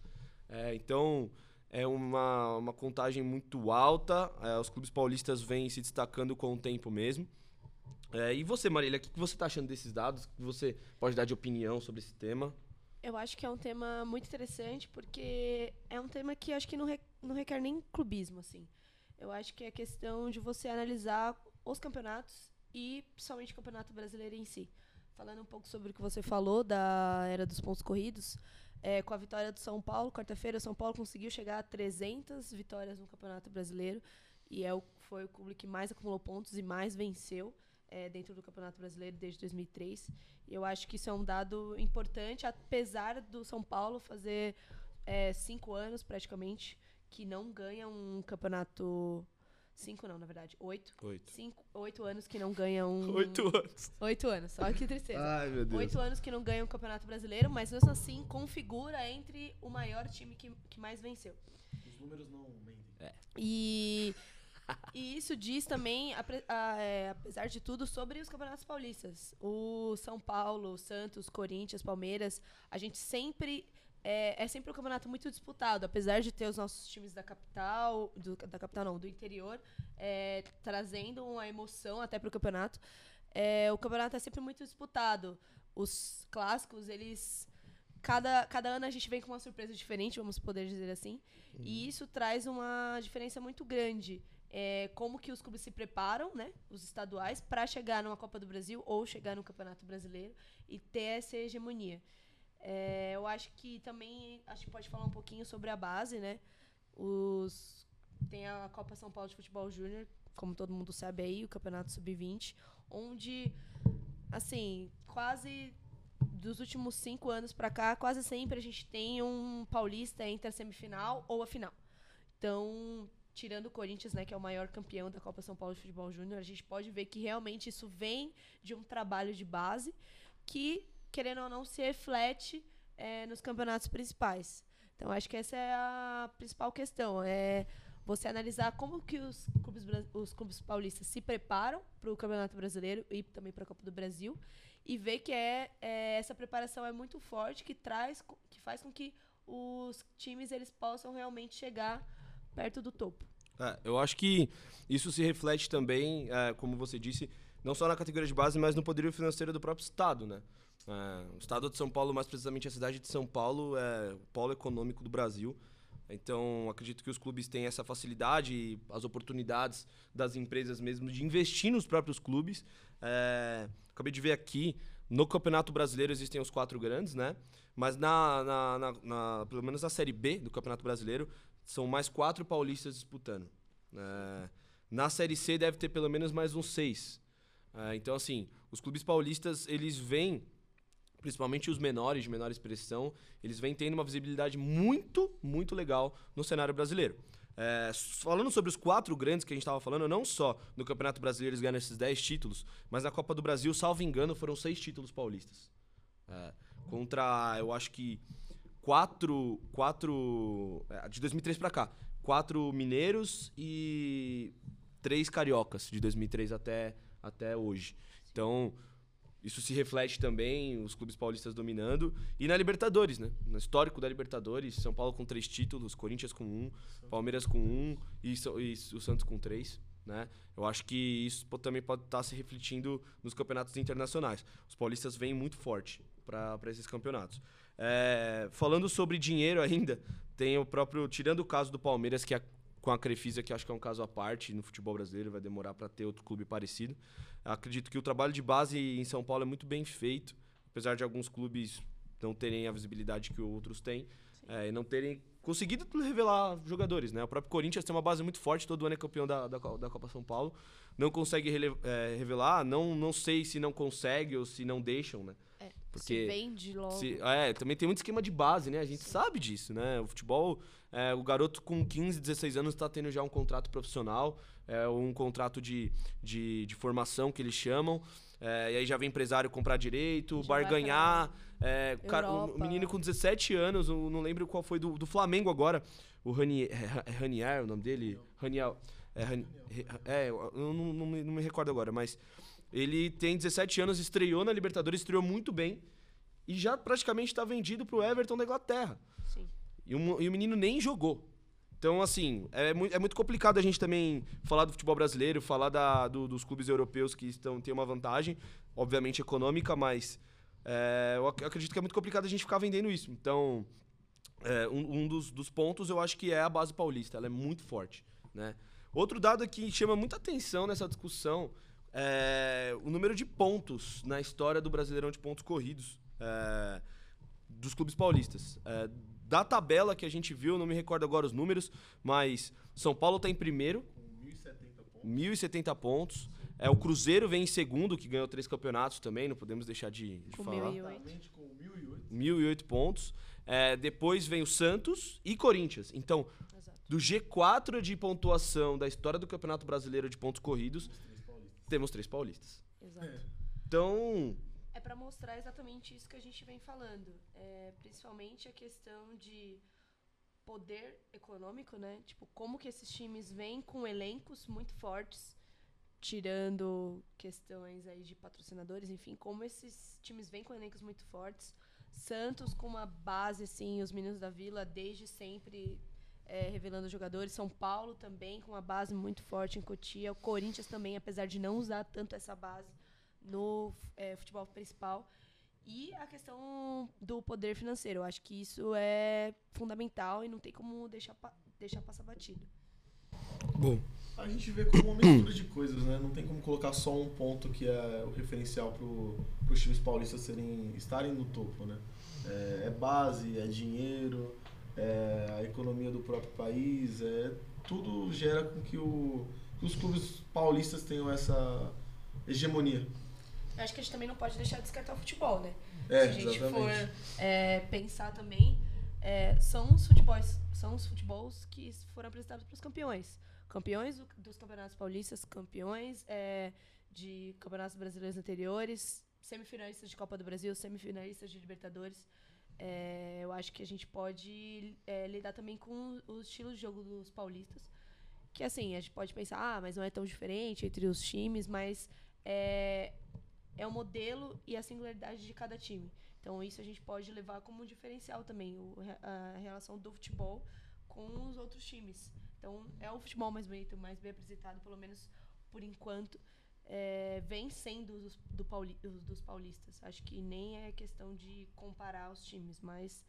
É, então, é uma, uma contagem muito alta. é, os clubes paulistas vêm se destacando com o tempo mesmo. É, e você, Marília, o que, que você está achando desses dados? Que você pode dar de opinião sobre esse tema? Eu acho que é um tema muito interessante porque é um tema que acho que não, re- não requer nem clubismo, assim. Eu acho que é questão de você analisar os campeonatos e principalmente o campeonato brasileiro em si. Falando um pouco sobre o que você falou da era dos pontos corridos, é, com a vitória do São Paulo, quarta-feira, o São Paulo conseguiu chegar a 300 vitórias no campeonato brasileiro e é o, foi o clube que mais acumulou pontos e mais venceu. é, dentro do Campeonato Brasileiro desde 2003. E eu acho que isso é um dado importante, apesar do São Paulo fazer é, cinco anos praticamente que não ganha um campeonato. Cinco não, na verdade. Oito. Oito. Cinco, oito anos que não ganha um. [laughs] Oito anos. Oito anos, olha que tristeza. Ai, meu Deus. Oito anos que não ganha um campeonato brasileiro, mas mesmo assim configura entre o maior time que, que mais venceu. Os números não mentem. E, e isso diz também, é, apesar de tudo, sobre os campeonatos paulistas. O São Paulo, Santos, Corinthians, Palmeiras, a gente sempre. É, é sempre um campeonato muito disputado, apesar de ter os nossos times da capital, do- da capital não, do interior, é, trazendo uma emoção até para o campeonato. É, o campeonato é sempre muito disputado. Os clássicos, eles. Cada, cada ano a gente vem com uma surpresa diferente, vamos poder dizer assim. E isso traz uma diferença muito grande. É, como que os clubes se preparam, né? Os estaduais, para chegar numa Copa do Brasil ou chegar no Campeonato Brasileiro e ter essa hegemonia. É, eu acho que também a gente pode falar um pouquinho sobre a base, né? Os, tem a Copa São Paulo de Futebol Júnior, como todo mundo sabe aí, o Campeonato Sub-20, onde, assim, quase dos últimos cinco anos pra cá, quase sempre a gente tem um paulista entre a semifinal ou a final. Então, tirando o Corinthians, né, que é o maior campeão da Copa São Paulo de Futebol Júnior, a gente pode ver que realmente isso vem de um trabalho de base que, querendo ou não, se reflete eh, nos campeonatos principais. Então, acho que essa é a principal questão. É você analisar como que os clubes, os clubes paulistas se preparam para o Campeonato Brasileiro e também para a Copa do Brasil e ver que é, é, essa preparação é muito forte, que traz, que faz com que os times eles possam realmente chegar perto do topo. É, eu acho que isso se reflete também, é, como você disse, não só na categoria de base, mas no poderio financeiro do próprio Estado, né? É, o Estado de São Paulo, mais precisamente a cidade de São Paulo, é o polo econômico do Brasil. Então, acredito que os clubes têm essa facilidade e as oportunidades das empresas mesmo de investir nos próprios clubes. É, acabei de ver aqui, no Campeonato Brasileiro existem os quatro grandes, né? Mas na, na- na- na- pelo menos na Série B do Campeonato Brasileiro, são mais quatro paulistas disputando. É, na Série C deve ter pelo menos mais uns seis. É, então, assim, os clubes paulistas, eles vêm, principalmente os menores, de menor expressão, eles vêm tendo uma visibilidade muito, muito legal no cenário brasileiro. É, falando sobre os quatro grandes que a gente estava falando, não só no Campeonato Brasileiro eles ganham esses 10 títulos, mas na Copa do Brasil, salvo engano, foram seis títulos paulistas. É, contra, eu acho que quatro, quatro é, de 2003 pra cá, quatro mineiros e três cariocas de 2003 até até hoje. Então, isso se reflete também, os clubes paulistas dominando. E na Libertadores, né? No histórico da Libertadores, São Paulo com três títulos, Corinthians com um, Palmeiras com um e, e o Santos com três. Né? Eu acho que isso também pode estar se refletindo nos campeonatos internacionais. Os paulistas vêm muito forte para esses campeonatos. É, falando sobre dinheiro ainda, tem o próprio. Tirando o caso do Palmeiras, que é com a Crefisa, que acho que é um caso à parte no futebol brasileiro, vai demorar para ter outro clube parecido. Acredito que o trabalho de base em São Paulo é muito bem feito, apesar de alguns clubes não terem a visibilidade que outros têm é, e não terem conseguido revelar jogadores. Né? O próprio Corinthians tem uma base muito forte, todo ano é campeão da, da, da Copa São Paulo, não consegue rele- é, revelar, não, não sei se não consegue ou se não deixam, né? É, Porque se vende logo. Se- é, também tem muito esquema de base, né? A gente sabe disso, né? O futebol, é, o garoto com 15, 16 anos está tendo já um contrato profissional, é, um contrato de, de, de formação que eles chamam. é, e aí já vem empresário comprar direito, barganhar. é, o cara- o Europa. menino com 17 anos, eu não lembro qual foi do, do Flamengo agora. O Ranier, é Ranier, o nome dele? Raniel. É, é, eu não, não me, não me recordo agora, mas ele tem 17 anos, estreou na Libertadores, estreou muito bem e já praticamente está vendido pro Everton da Inglaterra. Sim. E, o- e o menino nem jogou. Então, assim, é muito, é muito complicado a gente também falar do futebol brasileiro, falar da- do- dos clubes europeus que estão têm uma vantagem, obviamente econômica, mas é, eu ac- acredito que é muito complicado a gente ficar vendendo isso. Então, é, um, um dos, dos pontos eu acho que é a base paulista, ela é muito forte. Né? Outro dado que chama muita atenção nessa discussão é o número de pontos na história do Brasileirão de pontos corridos é, dos clubes paulistas. É, da tabela que a gente viu, não me recordo agora os números, mas São Paulo está em primeiro, Com 1.070 pontos. 1.070 pontos. É, o Cruzeiro vem em segundo, que ganhou três campeonatos também, não podemos deixar de, de Com falar. 1008. Exatamente, com 1008. 1.008 pontos. É, depois vem o Santos e Corinthians. Então, Exato. do G4 de pontuação da história do Campeonato Brasileiro de pontos corridos, Os três paulistas. temos três paulistas. Exato. Então, É pra mostrar exatamente isso que a gente vem falando. É, principalmente a questão de poder econômico, né? Tipo, como que esses times vêm com elencos muito fortes, tirando questões aí de patrocinadores, enfim, como esses times vêm com elencos muito fortes. Santos com uma base, assim, os meninos da Vila desde sempre é, revelando jogadores. São Paulo também com uma base muito forte em Cotia. O Corinthians também, apesar de não usar tanto essa base no é, futebol principal. E a questão do poder financeiro. Eu acho que isso é fundamental e não tem como deixar, pa- deixar passar batido. bom, A gente vê como uma mistura de coisas, né? Não tem como colocar só um ponto que é o referencial para os times paulistas serem, estarem no topo, né? É, é base, é dinheiro, é a economia do próprio país, é tudo gera com que, o, que os clubes paulistas tenham essa hegemonia. Eu acho que a gente também não pode deixar de descartar o futebol, né? É, Se a gente exatamente. for é, pensar também, é, são os futebols, são os futebols que foram apresentados para os campeões. Campeões do- dos campeonatos paulistas, campeões é, de campeonatos brasileiros anteriores, semifinalistas de Copa do Brasil, semifinalistas de Libertadores. É, eu acho que a gente pode é, lidar também com o estilo de jogo dos paulistas. Que assim, a gente pode pensar, ah, mas não é tão diferente entre os times, mas é, é o modelo e a singularidade de cada time. Então isso a gente pode levar como um diferencial também, o, a relação do futebol com os outros times. Então é o futebol mais bonito, mais bem apresentado, pelo menos por enquanto, é, vem sendo os, do pauli, os dos paulistas. Acho que nem é questão de comparar os times, mas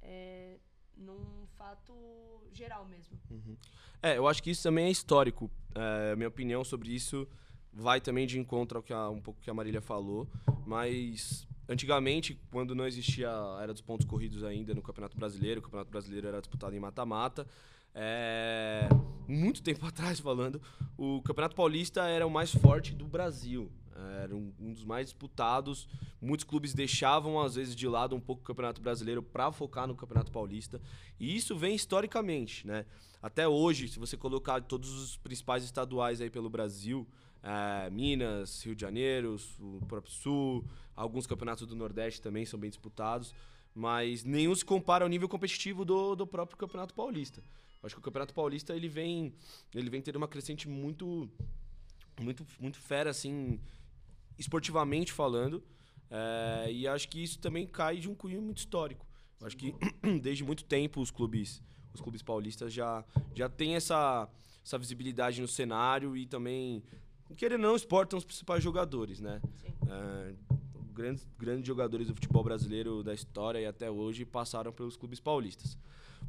é, num fato geral mesmo. É, eu acho que isso também é histórico. É, minha opinião sobre isso vai também de encontro ao que a, um pouco que a Marília falou, mas antigamente, quando não existia a era dos pontos corridos ainda no Campeonato Brasileiro, o Campeonato Brasileiro era disputado em mata-mata, é, muito tempo [laughs] atrás falando, o Campeonato Paulista era o mais forte do Brasil. Era um, um dos mais disputados. Muitos clubes deixavam, às vezes, de lado um pouco o Campeonato Brasileiro para focar no Campeonato Paulista. E isso vem historicamente, né? Até hoje, se você colocar todos os principais estaduais aí pelo Brasil, é, Minas, Rio de Janeiro, o próprio Sul, alguns campeonatos do Nordeste também são bem disputados, mas nenhum se compara ao nível competitivo do, do próprio Campeonato Paulista. Acho que o Campeonato Paulista ele vem, ele vem tendo uma crescente muito, muito, muito fera assim, esportivamente falando, é, e acho que isso também cai de um cunho muito histórico. Acho que [clears throat] desde muito tempo os clubes, os clubes paulistas já, já têm essa, essa visibilidade no cenário e também, querendo ou não, exportam os principais jogadores, né? Sim. É, grandes, grandes jogadores do futebol brasileiro da história e até hoje passaram pelos clubes paulistas.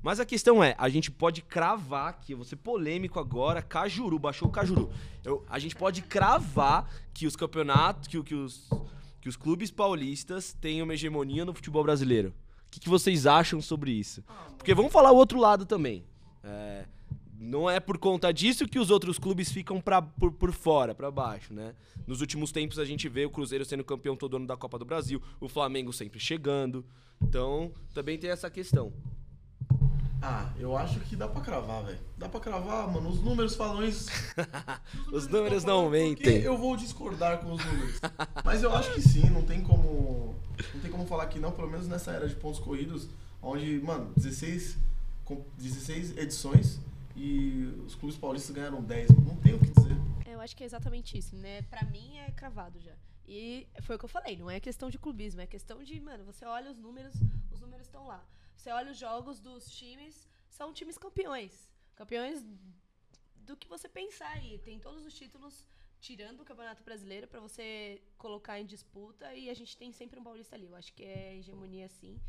Mas a questão é, a gente pode cravar aqui, eu vou ser polêmico agora, Cajuru, baixou o Cajuru. Eu- a gente pode cravar que os campeonatos, que, que, os, que os clubes paulistas têm uma hegemonia no futebol brasileiro. O que, que vocês acham sobre isso? Porque vamos falar o outro lado também. É, não é por conta disso que os outros clubes ficam pra, por, por fora, pra baixo, né? Nos últimos tempos a gente vê o Cruzeiro sendo campeão todo ano da Copa do Brasil, o Flamengo sempre chegando. Então, também tem essa questão. Ah, eu acho que dá pra cravar, velho. Dá pra cravar, mano. Os números falam isso. [laughs] Os números estão não falando, por mentem. Eu vou discordar com os números. Mas eu acho que sim, não tem como. Não tem como falar que não, pelo menos nessa era de pontos corridos, onde, mano, 16, com 16 edições e os clubes paulistas ganharam 10. Não tem o que dizer. Eu acho que é exatamente isso, né? Pra mim é cravado já. E foi o que eu falei, não é questão de clubismo, é questão de, mano, você olha os números, os números estão lá. Você olha os jogos dos times, são times campeões. Campeões do que você pensar aí. Tem todos os títulos, tirando o Campeonato Brasileiro, pra você colocar em disputa. E a gente tem sempre um paulista ali. Eu acho que é hegemonia sim.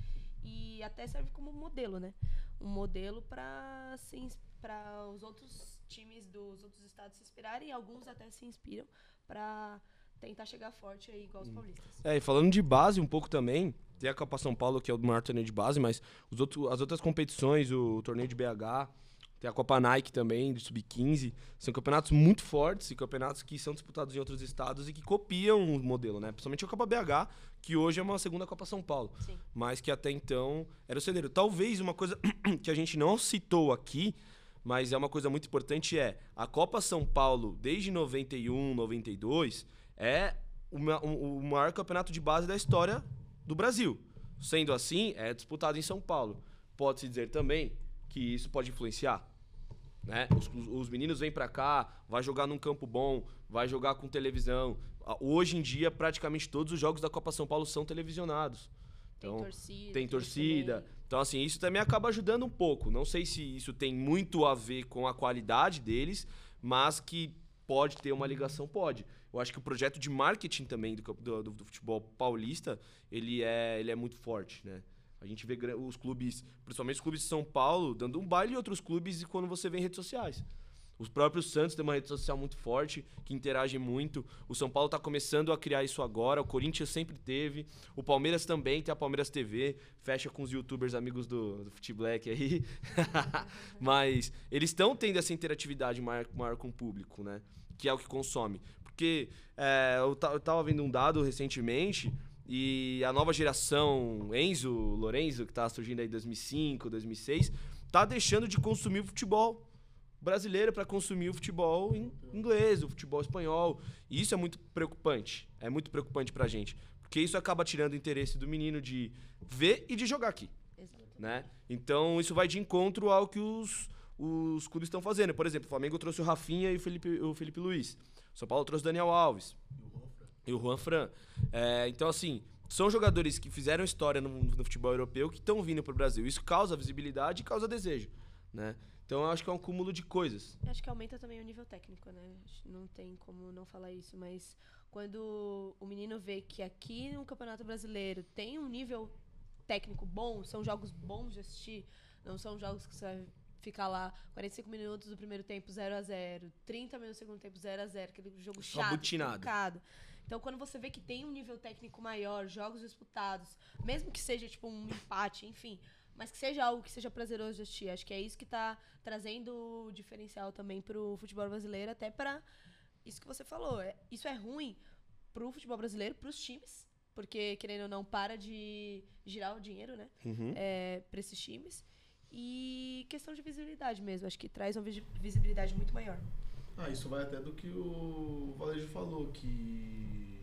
E até serve como modelo, né? Um modelo pra se ins- pra os outros times dos outros estados se inspirarem. E alguns até se inspiram pra tentar chegar forte aí, igual os paulistas. É, e falando de base um pouco também, tem a Copa São Paulo, que é o maior torneio de base, mas os outros, as outras competições, o torneio de BH, Tem a Copa Nike também, do Sub-15. São campeonatos muito fortes e campeonatos que são disputados em outros estados e que copiam o modelo, né? Principalmente a Copa BH, que hoje é uma segunda Copa São Paulo. Sim. Mas que até então era o celeiro. Talvez uma coisa [clears throat] que a gente não citou aqui, mas é uma coisa muito importante, é a Copa São Paulo, desde 91, 92, é o, ma- o- o maior campeonato de base da história do Brasil. Sendo assim, é disputado em São Paulo. Pode-se dizer também que isso pode influenciar. Né? Os, os- os meninos vêm pra cá, vai jogar num campo bom, vai jogar com televisão. Hoje em dia, praticamente todos os jogos da Copa São Paulo são televisionados. Então, tem torcida. tem torcida. Então, assim, isso também acaba ajudando um pouco. Não sei se isso tem muito a ver com a qualidade deles, mas que pode ter uma ligação, pode. Eu acho que o projeto de marketing também do, do, do- futebol paulista, ele é, ele é muito forte, né? A gente vê os clubes, principalmente os clubes de São Paulo, dando um baile em outros clubes e quando você vê em redes sociais. Os próprios Santos têm uma rede social muito forte, que interage muito. O São Paulo está começando a criar isso agora. O Corinthians sempre teve. O Palmeiras também tem a Palmeiras TV. Fecha com os youtubers amigos do, do aí. [laughs] Mas eles estão tendo essa interatividade maior, maior com o público, né? Que é o que consome. Porque é, eu, eu tava vendo um dado recentemente e a nova geração, Enzo, Lorenzo, que tá surgindo aí em 2005, 2006, tá deixando de consumir futebol brasileiro para consumir o futebol inglês, o futebol espanhol. E isso é muito preocupante. É muito preocupante pra gente. Porque isso acaba tirando o interesse do menino de ver e de jogar aqui né? Então isso vai de encontro ao que os, os clubes estão fazendo. Por exemplo, o Flamengo trouxe o Rafinha e o Felipe, o Felipe Luiz. O São Paulo trouxe o Daniel Alves e o Juan Fran. É, então, assim, são jogadores que fizeram história no, no futebol europeu que estão vindo para o Brasil. Isso causa visibilidade e causa desejo, né? Então eu acho que é um cúmulo de coisas. Acho que aumenta também o nível técnico, né? Não tem como não falar isso, mas quando o menino vê que aqui no Campeonato Brasileiro tem um nível técnico bom, são jogos bons de assistir, não são jogos que você vai ficar lá 45 minutos do primeiro tempo 0 a 0 30 minutos do segundo tempo 0 a 0 aquele jogo Só chato, truncado. Então, quando você vê que tem um nível técnico maior, jogos disputados, mesmo que seja tipo um empate, enfim, mas que seja algo que seja prazeroso de assistir. Acho que é isso que tá trazendo o diferencial também pro futebol brasileiro, até para isso que você falou. É, isso é ruim pro futebol brasileiro, pros times, porque, querendo ou não, para de girar o dinheiro, né? Uhum. É, pra esses times. E questão de visibilidade mesmo. Acho que traz uma visi- visibilidade muito maior. Ah, isso vai até do que o Valejo falou, que.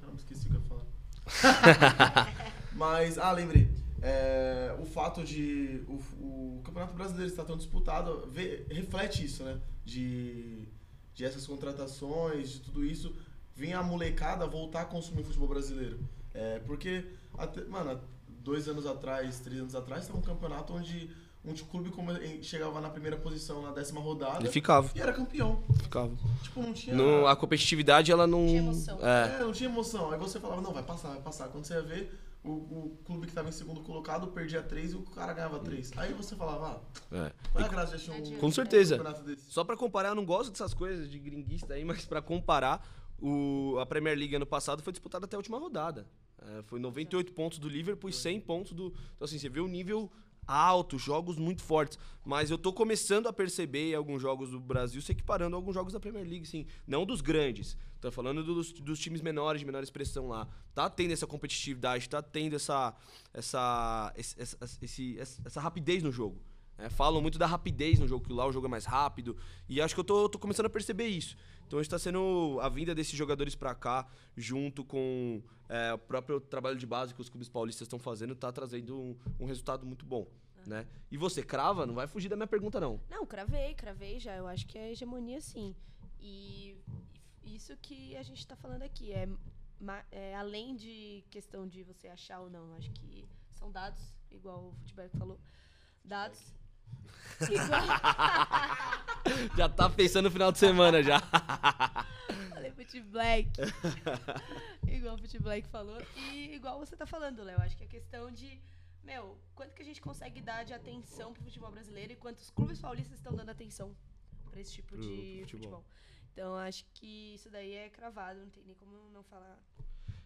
Caramba, esqueci o que eu ia falar. [laughs] Mas, ah, lembrei. É, o fato de o, o Campeonato Brasileiro estar tão disputado vê- reflete isso, né? De, de essas contratações, de tudo isso, vem a molecada voltar a consumir futebol brasileiro. É, porque, até- mano, dois anos atrás, três anos atrás, estava um campeonato onde um clube come- chegava na primeira posição na décima rodada Ele ficava, e era campeão. ficava. Tipo, não tinha. No, a competitividade, ela não. Tinha emoção. É. É, não tinha emoção. Aí você falava, não, vai passar, vai passar. Quando você ia ver, o, o clube que tava em segundo colocado perdia três e o cara ganhava três. Aí você falava, ah, é. qual é a graça de assistir um, Com certeza. um? Só pra comparar, eu não gosto dessas coisas de gringuista aí, [laughs] mas pra comparar, o, a Premier League ano passado foi disputada até a última rodada. É, foi 98 pontos do Liverpool e 100 pontos do. Então, assim, você vê o nível alto, jogos muito fortes. Mas eu tô começando a perceber alguns jogos do Brasil se equiparando a alguns jogos da Premier League, sim. Não dos grandes. Tô falando dos, dos times menores, de menor expressão lá. Tá tendo essa competitividade, tá tendo essa. essa. essa, esse- essa, essa rapidez no jogo. É, falam muito da rapidez no jogo, que lá o jogo é mais rápido. E acho que eu tô, tô começando a perceber isso. Então está sendo a vinda desses jogadores pra cá, junto com é, o próprio trabalho de base que os clubes paulistas estão fazendo, tá trazendo um, um resultado muito bom. Né? E você, crava? Não vai fugir da minha pergunta, não. Não, cravei, cravei já. Eu acho que é hegemonia sim. E isso que a gente tá falando aqui é, é além de questão de você achar ou não. Acho que são dados, igual o futebol falou. Dados. [laughs] Já tá pensando no final de semana já. [laughs] falei Fute Black. [laughs] igual o Fute Black falou. E igual você tá falando, Léo. Acho que é questão de. Meu, quanto que a gente consegue dar de atenção pro futebol brasileiro e quantos clubes paulistas estão dando atenção pra esse tipo Pro- de pro futebol. futebol. Então acho que isso daí é cravado, não tem nem como não falar.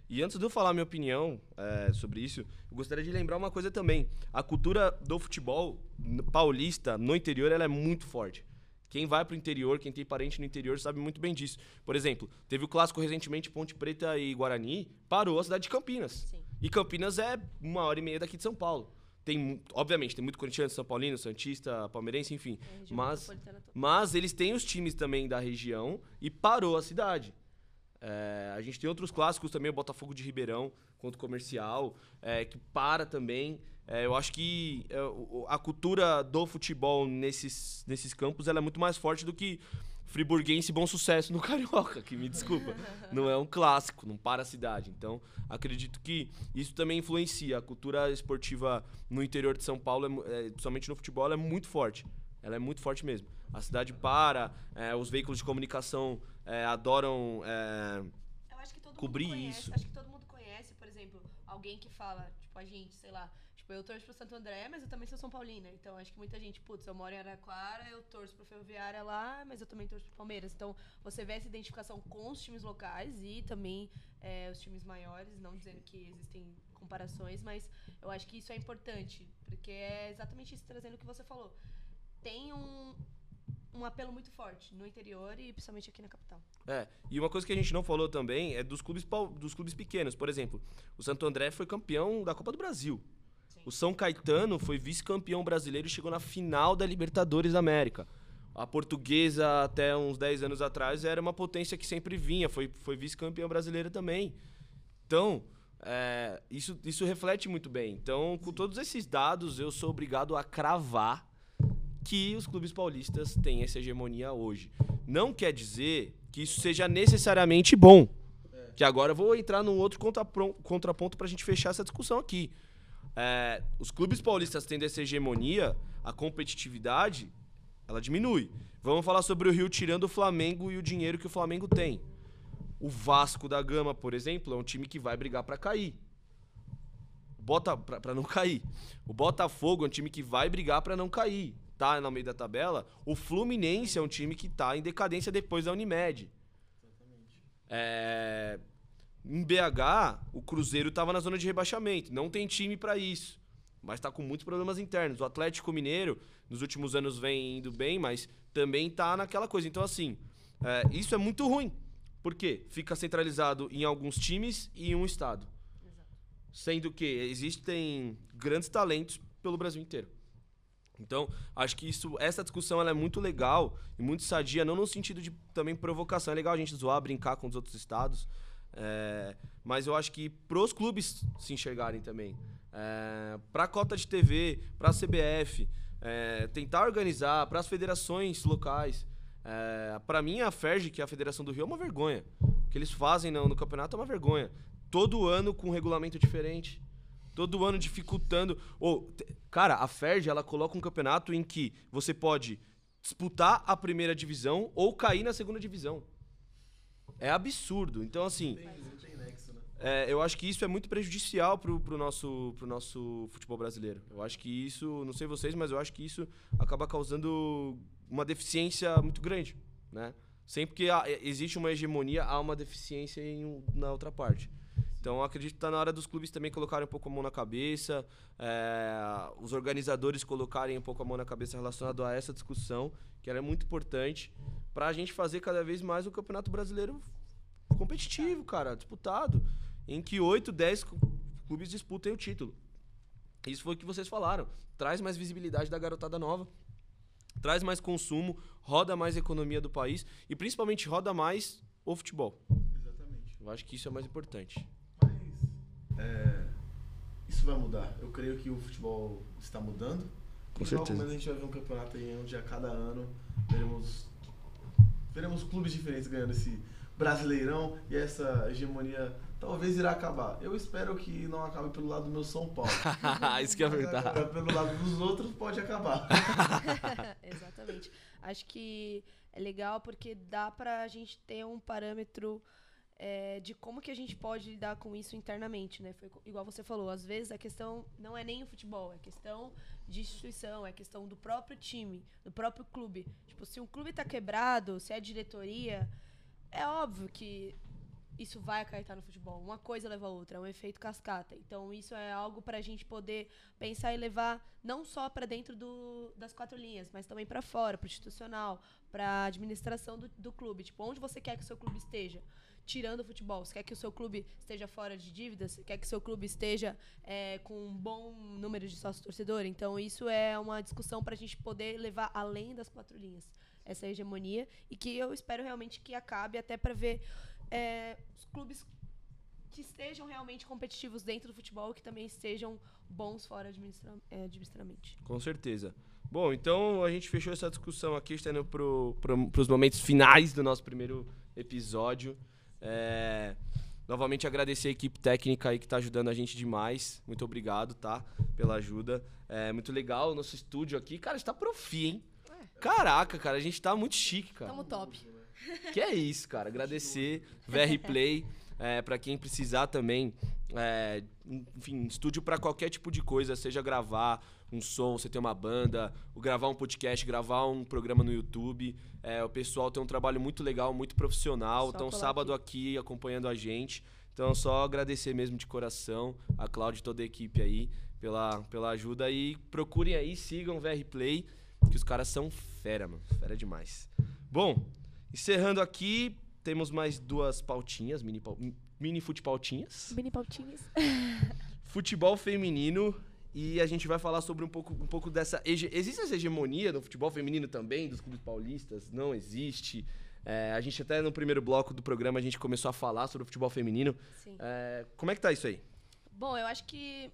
E antes de eu falar minha opinião é, sobre isso, eu gostaria de lembrar uma coisa também. A cultura do futebol paulista no interior ela é muito forte. Quem vai pro interior, quem tem parente no interior, sabe muito bem disso. Por exemplo, teve o clássico recentemente Ponte Preta e Guarani, parou a cidade de Campinas. Sim. E Campinas é uma hora e meia daqui de São Paulo. Tem, obviamente, tem muito corintiano, São Paulino, Santista, Palmeirense, enfim. É Mas, mas eles têm os times também da região e parou a cidade. É, a gente tem outros clássicos também, o Botafogo de Ribeirão contra o Comercial, é, que para também. É, eu acho que é, a cultura do futebol nesses, nesses campos ela é muito mais forte do que friburguense bom sucesso no [laughs] Carioca, que me desculpa. não é um clássico, não para a cidade. Então, acredito que isso também influencia. A cultura esportiva no interior de São Paulo, é mu- é, principalmente no futebol, é muito forte. Ela é muito forte mesmo. A cidade para, é, os veículos de comunicação é, adoram. é, Eu acho que todo cobrir mundo conhece. isso. Acho que todo mundo conhece, por exemplo, alguém que fala, tipo, a gente, sei lá, tipo, eu torço pro Santo André, mas eu também sou São Paulina. Então acho que muita gente, putz, eu moro em Araquara, eu torço pro Ferroviária lá, mas eu também torço pro Palmeiras. Então você vê essa identificação com os times locais e também é, os times maiores, não dizendo que existem comparações, mas eu acho que isso é importante, porque é exatamente isso trazendo o que você falou. Tem um, um apelo muito forte no interior e principalmente aqui na capital. É, e uma coisa que a gente não falou também é dos clubes, dos clubes pequenos. Por exemplo, o Santo André foi campeão da Copa do Brasil. Sim. O São Caetano foi vice-campeão brasileiro e chegou na final da Libertadores da América. A portuguesa, até uns 10 anos atrás, era uma potência que sempre vinha, foi, foi vice-campeã brasileira também. Então, é, isso, isso reflete muito bem. Então, com todos esses dados, eu sou obrigado a cravar que os clubes paulistas têm essa hegemonia hoje. Não quer dizer que isso seja necessariamente bom. Que agora eu vou entrar num outro contraponto para a gente fechar essa discussão aqui. É, os clubes paulistas tendo essa hegemonia, a competitividade, ela diminui. Vamos falar sobre o Rio tirando o Flamengo e o dinheiro que o Flamengo tem. O Vasco da Gama, por exemplo, é um time que vai brigar para cair. Bota pra não cair. O Botafogo é um time que vai brigar pra não cair. Tá no meio da tabela. O Fluminense é um time que tá em decadência depois da Unimed. É, Em BH, o Cruzeiro tava na zona de rebaixamento. Não tem time pra isso. Mas tá com muitos problemas internos. O Atlético Mineiro, nos últimos anos, vem indo bem, mas também tá naquela coisa. Então, assim, é, isso é muito ruim. Por quê? Fica centralizado em alguns times e em um estado. Sendo que existem grandes talentos pelo Brasil inteiro. Então, acho que isso, essa discussão ela é muito legal e muito sadia, não no sentido de também provocação. É legal a gente zoar, brincar com os outros estados. é, mas eu acho que pros clubes se enxergarem também. É, pra cota de TV, pra CBF, é, tentar organizar, pras federações locais. É, para mim, a FERJ, que é a Federação do Rio, é uma vergonha. O que eles fazem no, no campeonato é uma vergonha. Todo ano com um regulamento diferente. Todo ano dificultando. Ou, cara, a FERJ ela coloca um campeonato em que você pode disputar a primeira divisão ou cair na segunda divisão. É absurdo. Então, assim, Tem, não tem nexo, né? é, eu acho que isso é muito prejudicial pro, pro, nosso, pro nosso futebol brasileiro. Eu acho que isso, não sei vocês, mas eu acho que isso acaba causando uma deficiência muito grande, né? Sempre que há- existe uma hegemonia, há uma deficiência em, na outra parte. Então, acredito que está na hora dos clubes também colocarem um pouco a mão na cabeça, é, os organizadores colocarem um pouco a mão na cabeça relacionado a essa discussão, que ela é muito importante, para a gente fazer cada vez mais o Campeonato Brasileiro competitivo, cara, disputado, em que 8, 10 cu- clubes disputem o título. Isso foi o que vocês falaram. Traz mais visibilidade da garotada nova, traz mais consumo, roda mais a economia do país e principalmente roda mais o futebol. Exatamente. Eu acho que isso é mais importante. Mas é, isso vai mudar. Eu creio que o futebol está mudando. Com e certeza. Logo mais a gente vai ver um campeonato aí onde a cada ano veremos, veremos clubes diferentes ganhando esse brasileirão e essa hegemonia talvez irá acabar. Eu espero que não acabe pelo lado do meu São Paulo. [laughs] isso que é Mas verdade. pelo lado dos outros pode acabar. [laughs] Exatamente. Acho que é legal porque dá pra gente ter um parâmetro é, de como que a gente pode lidar com isso internamente, né? Foi igual você falou, às vezes a questão não é nem o futebol, é questão de instituição, é questão do próprio time, do próprio clube. Tipo, se um clube tá quebrado, se é diretoria, é óbvio que isso vai acarretar no futebol. Uma coisa leva a outra, é um efeito cascata. Então, isso é algo para a gente poder pensar e levar não só para dentro do, das quatro linhas, mas também para fora, para o institucional, para a administração do, do clube. Tipo, onde você quer que o seu clube esteja? Tirando o futebol? Você quer que o seu clube esteja fora de dívidas? Você quer que o seu clube esteja é, com um bom número de sócios torcedor? Então, isso é uma discussão para a gente poder levar além das quatro linhas essa hegemonia e que eu espero realmente que acabe até para ver é, os clubes que estejam realmente competitivos dentro do futebol que também estejam bons fora administra é, administrativamente. Com certeza. Bom, então a gente fechou essa discussão aqui, está indo para pro, os momentos finais do nosso primeiro episódio. É, novamente agradecer a equipe técnica aí que está ajudando a gente demais. Muito obrigado, tá? Pela ajuda. É muito legal o nosso estúdio aqui. Cara, está profi, hein? É. Caraca, cara, a gente tá muito chique, cara. Tamo top. Que é isso, cara. Agradecer, VR Play. É, para quem precisar também, é, enfim, estúdio para qualquer tipo de coisa, seja gravar um som, você ter uma banda, ou gravar um podcast, gravar um programa no YouTube. É, o pessoal tem um trabalho muito legal, muito profissional. Então, sábado aqui. aqui acompanhando a gente. Então, só agradecer mesmo de coração a Cláudia e toda a equipe aí pela, pela ajuda. E procurem aí, sigam o VR Play, que os caras são fera, mano. Fera demais. Bom, encerrando aqui, temos mais duas pautinhas, mini, mini futepautinhas. Mini pautinhas. [laughs] Futebol feminino e a gente vai falar sobre um pouco, um pouco dessa. Existe essa hegemonia no futebol feminino também, dos clubes paulistas? Não existe. É, a gente até no primeiro bloco do programa a gente começou a falar sobre o futebol feminino. Sim. É, como é que tá isso aí? Bom, eu acho que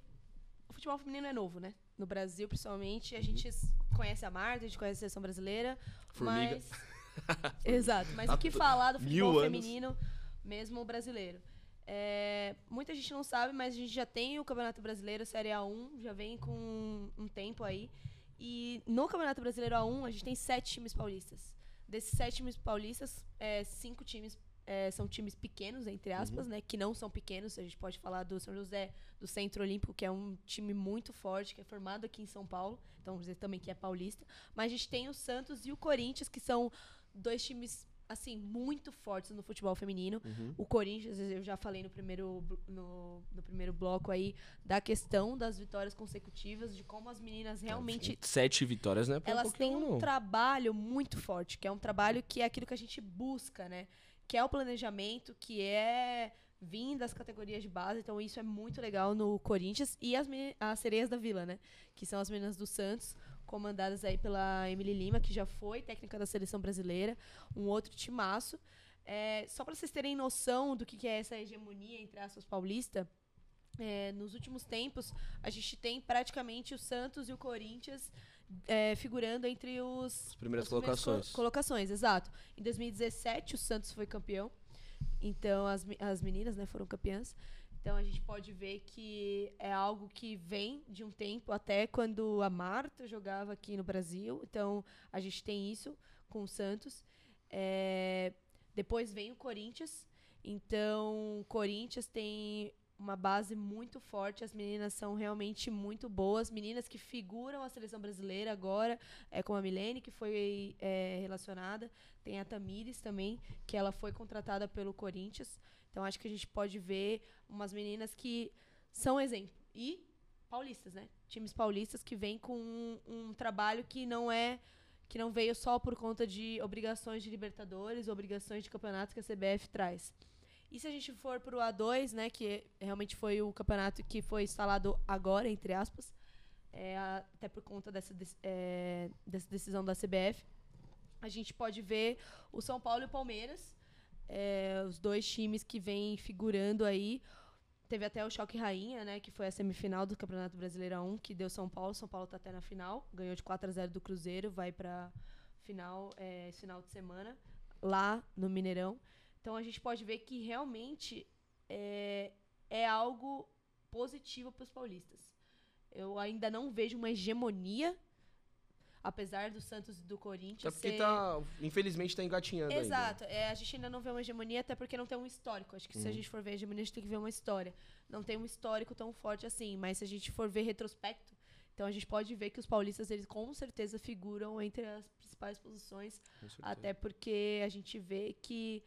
o futebol feminino é novo, né? No Brasil, principalmente. A uhum. gente conhece a Marta, a gente conhece a seleção brasileira. Formiga. Mas... [laughs] Exato. Mas o que falar do futebol feminino, mesmo brasileiro? É, muita gente não sabe, mas a gente já tem o Campeonato Brasileiro Série A1, já vem com um tempo aí. E no Campeonato Brasileiro A1, a gente tem sete times paulistas. Desses sete times paulistas, é, cinco times é, são times pequenos, entre aspas, uhum. né? Que não são pequenos. A gente pode falar do São José, do Centro Olímpico, que é um time muito forte, que é formado aqui em São Paulo. Então, vamos dizer também que é paulista. Mas a gente tem o Santos e o Corinthians, que são dois times assim, muito fortes no futebol feminino. Uhum. O Corinthians, eu já falei no primeiro, no, no, primeiro bloco aí, da questão das vitórias consecutivas, de como as meninas realmente. Sete vitórias, né? Elas têm um trabalho muito forte, que é um trabalho que é aquilo que a gente busca, né? Que é o planejamento, que é vir das categorias de base, então isso é muito legal no Corinthians e as, as sereias da Vila, né? Que são as meninas do Santos comandadas aí pela Emily Lima, que já foi técnica da seleção brasileira, um outro timaço. É, só para vocês terem noção do que, que é essa hegemonia, entre aspas, paulista, é, nos últimos tempos, a gente tem praticamente o Santos e o Corinthians é, figurando entre os, as primeiras as colocações. Co colocações, exato. Em 2017, o Santos foi campeão. Então, as, as meninas né, foram campeãs. Então a gente pode ver que é algo que vem de um tempo até quando a Marta jogava aqui no Brasil. Então a gente tem isso com o Santos. É, depois vem o Corinthians. Então o Corinthians tem uma base muito forte. As meninas são realmente muito boas. Meninas que figuram a seleção brasileira agora, é, como a Milene, que foi é, relacionada. Tem a Tamires também, que ela foi contratada pelo Corinthians. Então acho que a gente pode ver umas meninas que são exemplo. E paulistas, né? Times paulistas que vêm com um, um, trabalho que não é que não veio só por conta de obrigações de Libertadores, obrigações de campeonatos que a CBF traz. E se a gente for para o A2, né, que realmente foi o campeonato que foi instalado agora, entre aspas, é, até por conta dessa, é, dessa decisão da CBF, a gente pode ver o São Paulo e o Palmeiras é, os dois times que vêm figurando aí. Teve até o Choque Rainha, né? Que foi a semifinal do Campeonato Brasileiro 1, que deu São Paulo. São Paulo está até na final. Ganhou de 4 a 0 do Cruzeiro, vai para final é, final de semana, lá no Mineirão. Então a gente pode ver que realmente é, é algo positivo para os paulistas. Eu ainda não vejo uma hegemonia apesar do Santos e do Corinthians. É porque ser... tá, infelizmente tá engatinhando. Exato. É, a gente ainda não vê uma hegemonia, até porque não tem um histórico. Acho que uhum. se a uhum. gente for ver a hegemonia, a gente tem que ver uma história. Não tem um histórico tão forte assim, mas se a gente for ver retrospecto, então a gente pode ver que os paulistas, eles com certeza figuram entre as principais posições. Até porque a gente vê que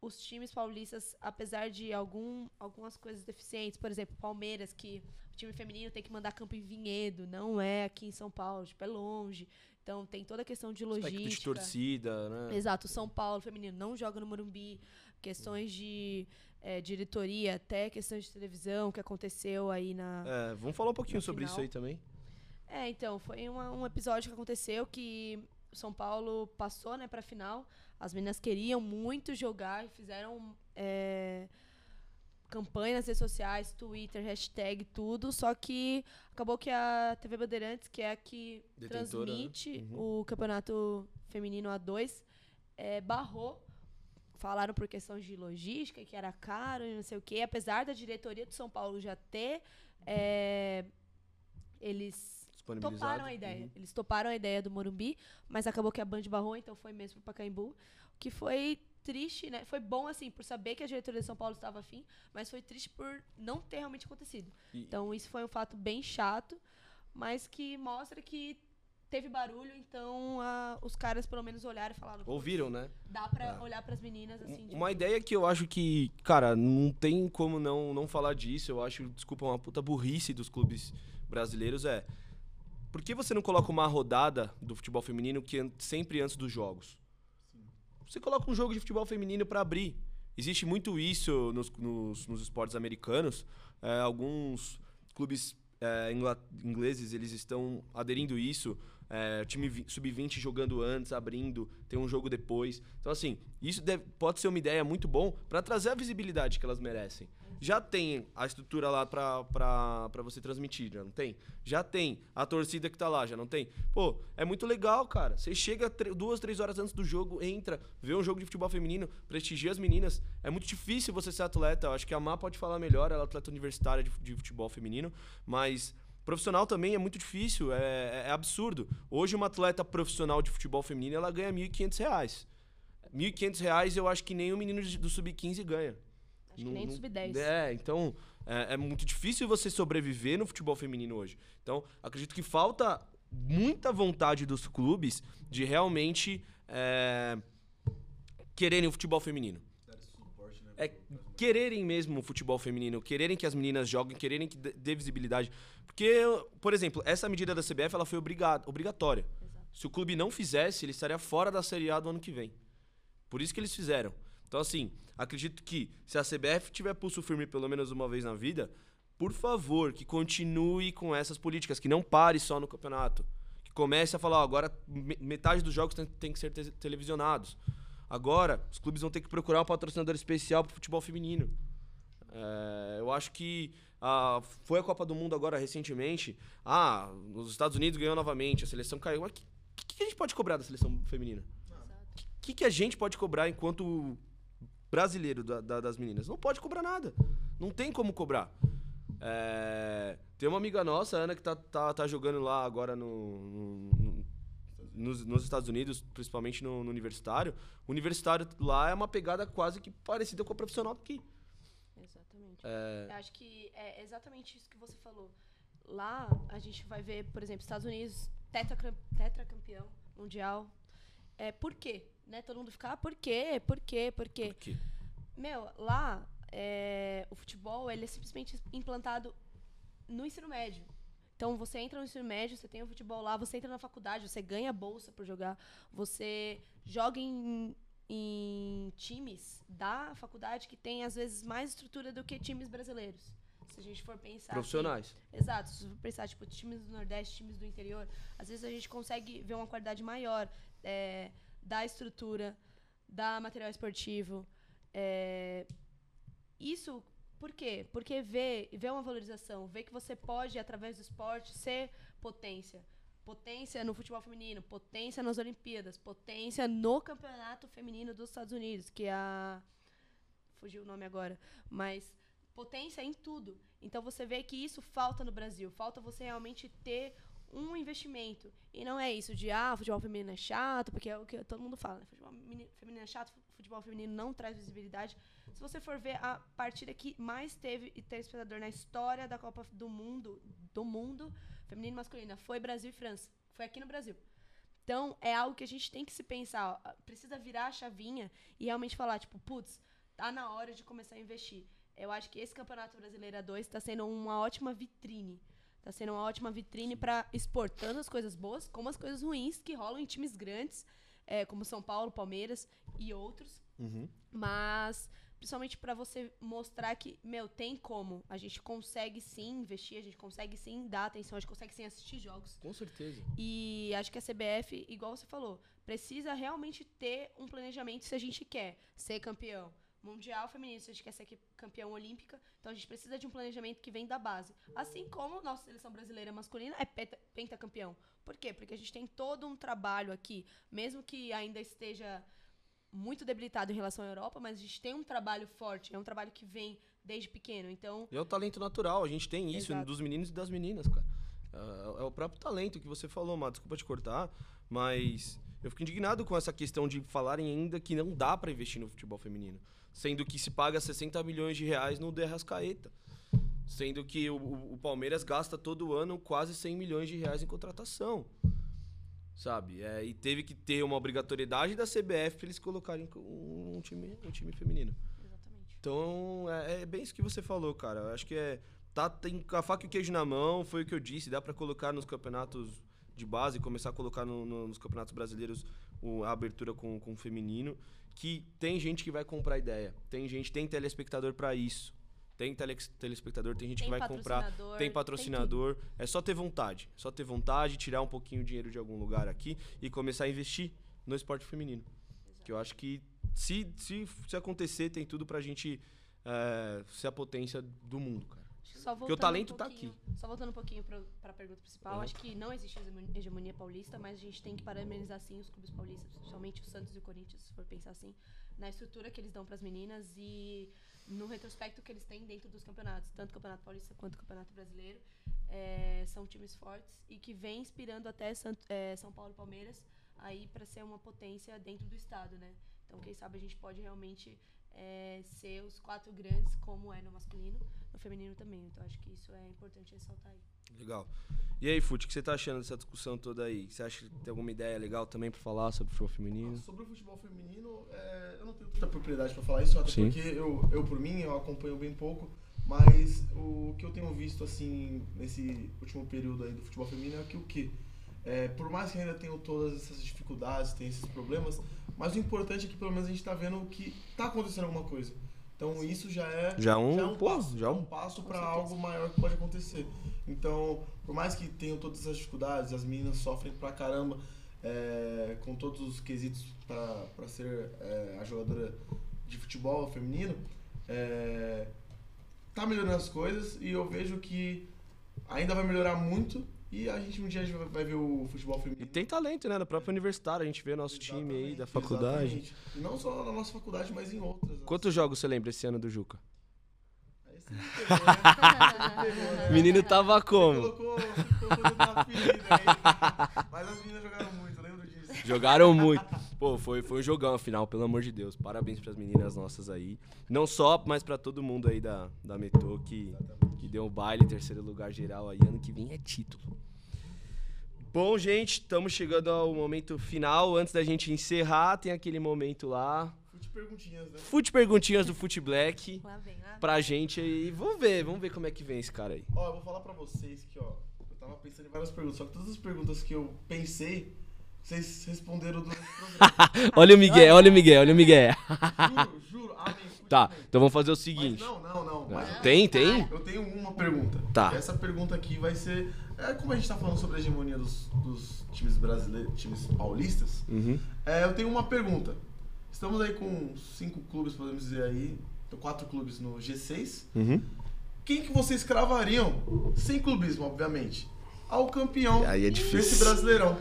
os times paulistas, apesar de algum, algumas coisas deficientes, por exemplo, Palmeiras, que o time feminino tem que mandar campo em Vinhedo, não é aqui em São Paulo, tipo, é longe. Então tem toda a questão de logística. de torcida, né? Exato, São Paulo feminino não joga no Morumbi, questões de eh, diretoria, até questões de televisão que aconteceu aí na. É, vamos falar um pouquinho sobre isso final. aí também. É, então, foi uma- um episódio que aconteceu que São Paulo passou, né, pra final. As meninas queriam muito jogar e fizeram é, campanha nas redes sociais, Twitter, hashtag, tudo. Só que acabou que a TV Bandeirantes, que é a que Detentora, né? transmite Uhum. o campeonato feminino A2, é, barrou. Falaram por questões de logística, que era caro e não sei o quê. Apesar da diretoria do São Paulo já ter. é, eles toparam a ideia. Uhum. Eles toparam a ideia do Morumbi, mas acabou que a Band barrou, então foi mesmo pro Pacaembu. O que foi triste, né? Foi bom, assim, por saber que a diretoria de São Paulo estava afim, mas foi triste por não ter realmente acontecido. E- Então, isso foi um fato bem chato, mas que mostra que teve barulho, então a- os caras pelo menos olharam e falaram: "Putz, Ouviram, né? Dá pra É. olhar pras meninas assim. de Uma boa." ideia que eu acho que, cara, não tem como não, não falar disso. Eu acho, desculpa, uma puta burrice dos clubes brasileiros é. Por que você não coloca uma rodada do futebol feminino que sempre antes dos jogos? Você coloca um jogo de futebol feminino pra abrir. Existe muito isso nos, nos, nos esportes americanos. É, alguns clubes é, ingleses eles estão aderindo isso. É, time vi- sub-20 jogando antes, abrindo, tem um jogo depois. Então, assim, isso deve- pode ser uma ideia muito bom para trazer a visibilidade que elas merecem. Já tem a estrutura lá pra você transmitir, já não tem? Já tem a torcida que tá lá, já não tem? Pô, é muito legal, cara. Você chega duas, três horas antes do jogo, entra, vê um jogo de futebol feminino, prestigia as meninas. É muito difícil você ser atleta. Eu acho que a Má pode falar melhor, ela é atleta universitária de, de futebol feminino, mas profissional também é muito difícil, é, é absurdo. Hoje uma atleta profissional de futebol feminino, ela ganha 1.500 reais. 1.500 reais eu acho que nem um menino do sub-15 ganha. Acho que Não- nem do não- sub-10. É, então é, é muito difícil você sobreviver no futebol feminino hoje. Então, acredito que falta muita vontade dos clubes de realmente é, quererem o futebol feminino. Dar esse suporte, né, É quererem mesmo o futebol feminino, quererem que as meninas joguem, quererem que dê visibilidade. Porque, por exemplo, essa medida da CBF ela foi obrigada, obrigatória. Exato. Se o clube não fizesse, ele estaria fora da Série A do ano que vem. Por isso que eles fizeram. Então, assim, acredito que se a CBF tiver pulso firme pelo menos uma vez na vida, por favor, que continue com essas políticas, que não pare só no campeonato. Que comece a falar, ó, agora me- metade dos jogos tem, tem que ser te- televisionados. Agora, os clubes vão ter que procurar um patrocinador especial pro futebol feminino. É, eu acho que ah, foi a Copa do Mundo agora recentemente. Ah, os Estados Unidos ganhou novamente, a seleção caiu. Mas o que, que a gente pode cobrar da seleção feminina? O que, que a gente pode cobrar enquanto brasileiro da- da- das meninas? Não pode cobrar nada. Não tem como cobrar. É, tem uma amiga nossa, Ana, que tá, tá, tá jogando lá agora no- nos, nos Estados Unidos, principalmente no, no universitário. O universitário lá é uma pegada quase que parecida com a profissional aqui. Exatamente. É, Eu acho que é exatamente isso que você falou. Lá a gente vai ver, por exemplo, Estados Unidos tetracam- tetracampeão mundial. É, por quê? Né? Todo mundo fica, ah, por quê? Por quê? Por quê? porque Meu, lá é, o futebol ele é simplesmente implantado no ensino médio. Então você entra no ensino médio, você tem o futebol lá, você entra na faculdade, você ganha bolsa por jogar, você joga em, em times da faculdade que tem às vezes mais estrutura do que times brasileiros. Se a gente for pensar. profissionais. Exato, se for pensar, tipo, times do Nordeste, times do interior, às vezes a gente consegue ver uma qualidade maior é, da estrutura, da material esportivo. é, isso, por quê? Porque vê, vê uma valorização, vê que você pode, através do esporte, ser potência. Potência no futebol feminino, potência nas Olimpíadas, potência no campeonato feminino dos Estados Unidos, que é a. Fugiu o nome agora. Mas potência em tudo. Então você vê que isso falta no Brasil. Falta você realmente ter um investimento. E não é isso de, ah, futebol feminino é chato, porque é o que todo mundo fala, né? Futebol feminino é chato, futebol feminino não traz visibilidade. Se você for ver a partida que mais teve telespectador na história da Copa do Mundo, do mundo, feminino e masculina, foi Brasil e França. Foi aqui no Brasil. Então, é algo que a gente tem que se pensar. ó, Precisa virar a chavinha e realmente falar, tipo, putz, tá na hora de começar a investir. Eu acho que esse Campeonato Brasileiro A2 está sendo uma ótima vitrine. Tá sendo uma ótima vitrine para expor tanto as coisas boas como as coisas ruins que rolam em times grandes, é, como São Paulo, Palmeiras e outros. Uhum. Mas, principalmente para você mostrar que, meu, tem como. A gente consegue sim investir, a gente consegue sim dar atenção, a gente consegue sim assistir jogos. Com certeza. E acho que a CBF, igual você falou, precisa realmente ter um planejamento se a gente quer ser campeão mundial feminino, se a gente quer ser campeão olímpica. Então a gente precisa de um planejamento que vem da base. Assim como nossa seleção brasileira masculina é pentacampeão. Por quê? Porque a gente tem todo um trabalho aqui, mesmo que ainda esteja muito debilitado em relação à Europa, mas a gente tem um trabalho forte, é um trabalho que vem desde pequeno. Então, E é o talento natural, a gente tem isso Exato. dos meninos e das meninas, cara. É, é o próprio talento que você falou, Má, desculpa te cortar, mas eu fico indignado com essa questão de falarem ainda que não dá pra investir no futebol feminino. Sendo que se paga 60 milhões de reais no De Arrascaeta. Sendo que o, o- Palmeiras gasta todo ano quase 100 milhões de reais em contratação. Sabe? É, e teve que ter uma obrigatoriedade da CBF pra eles colocarem um, um time, um time feminino. exatamente. Então, é, é bem isso que você falou, cara. Eu acho que é. Tá, tem a faca e o queijo na mão, foi o que eu disse. Dá pra colocar nos campeonatos de base, começar a colocar no- no- nos campeonatos brasileiros o- a abertura com, com o feminino. Que tem gente que vai comprar ideia. Tem gente, tem telespectador pra isso. Tem tele, telespectador, tem gente Tem que vai comprar. patrocinador, Tem patrocinador. é só ter vontade. Só ter vontade, tirar um pouquinho de dinheiro de algum lugar aqui e começar a investir no esporte feminino. Que eu acho que se, se, se acontecer, tem tudo pra gente é, ser a potência do mundo, cara. Acho que Só Porque o voltando talento um tá pouquinho- Só voltando um pouquinho para a pergunta principal, Uhum. acho que não existe hegemo- hegemonia paulista, mas a gente tem que parabenizar sim os clubes paulistas, principalmente o Santos e o Corinthians, se for pensar assim, na estrutura que eles dão para as meninas e no retrospecto que eles têm dentro dos campeonatos, tanto o Campeonato Paulista quanto o Campeonato Brasileiro. É, são times fortes e que vem inspirando até Sant- é, São Paulo e Palmeiras aí para ser uma potência dentro do estado, né? Então, quem sabe a gente pode realmente é, ser os quatro grandes, como é no masculino, no feminino também. Então, acho que isso é importante ressaltar aí. Legal. E aí, Fute, o que você tá achando dessa discussão toda aí? Você acha que tem alguma ideia legal também pra falar sobre futebol feminino? Sobre o futebol feminino, é, eu não tenho tanta propriedade pra falar isso, até Sim. porque eu, eu, por mim, eu acompanho bem pouco. Mas o que eu tenho visto, assim, nesse último período aí do futebol feminino é que o quê? É, por mais que ainda tenham todas essas dificuldades, tem esses problemas, mas o importante é que pelo menos a gente tá vendo que tá acontecendo alguma coisa. Então isso já é, Já um- já é um pô, passo, já é um- um passo para algo maior que pode acontecer. Então, por mais que tenham todas essas dificuldades, as meninas sofrem pra caramba é, com todos os quesitos para ser é, a jogadora de futebol feminino, é, tá melhorando as coisas e eu vejo que ainda vai melhorar muito e a gente um dia vai- ver o futebol E feminino. tem talento, né? No próprio universitário, a gente vê nosso time aí da Exatamente, faculdade. exatamente. E não só na nossa faculdade, mas em outras. Quantos jogos você lembra esse ano do Juca? Pegou, né? Né? [laughs] O menino tava como? Colocou, colocou o aí. Mas as meninas jogaram muito, eu lembro disso. Jogaram muito. Pô, foi, foi um jogão afinal, pelo amor de Deus. Parabéns pras meninas nossas aí. Não só, mas pra todo mundo aí da, da Metô que, que deu um baile, terceiro lugar geral aí. Ano que vem é título. Bom, gente, estamos chegando ao momento final. Antes da gente encerrar, tem aquele momento lá. Fute perguntinhas, né? Fute perguntinhas do Fute Black Lá vem, lá. pra gente aí. Vamos ver, vamos ver como é que vem esse cara aí. Ó, eu vou falar pra vocês que, ó, eu tava pensando em várias perguntas, só que todas as perguntas que eu pensei, vocês responderam durante o programa. Olha o Miguel, olha o Miguel, olha o Miguel. juro, juro. Amém. Fute Tá, então vamos fazer o Mas seguinte. não, não, não. Mas eu Tem, tem? Eu tenho uma pergunta. Tá. Essa pergunta aqui vai ser. É, como a gente tá falando sobre a hegemonia dos, dos times brasileiros, times paulistas, Uhum. é, eu tenho uma pergunta. Estamos aí com cinco clubes, podemos dizer aí, quatro clubes no G6. Uhum. Quem que vocês cravariam, sem clubismo, obviamente, ao campeão Aí é desse difícil. brasileirão?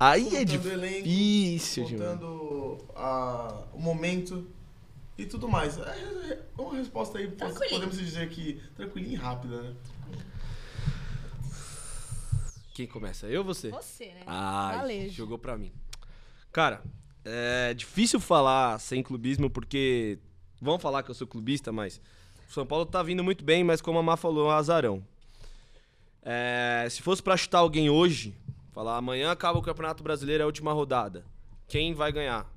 Aí é o elenco, difícil demais. Contando a, o momento e tudo mais. É, é uma resposta aí, podemos dizer que tranquilinha e rápida, né? Quem começa? Eu ou você? Você, né? Ah, Valejo. jogou pra mim. Cara, é difícil falar sem clubismo porque vão falar que eu sou clubista, mas o São Paulo tá vindo muito bem, mas como a Má falou, é um azarão. É, se fosse pra chutar alguém hoje, Falar, amanhã acaba o Campeonato Brasileiro, é a última rodada. Quem vai ganhar?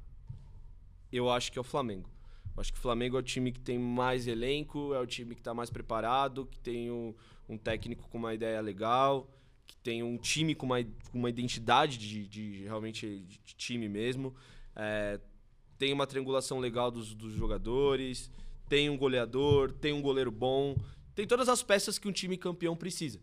Eu acho que é o Flamengo. Eu acho que o Flamengo é o time que tem mais elenco, é o time que está mais preparado, que tem um, um, técnico com uma ideia legal, que tem um time com uma, com uma identidade de, de realmente de time mesmo. É, tem uma triangulação legal dos, dos jogadores, tem um goleador, tem um goleiro bom, tem todas as peças que um time campeão precisa.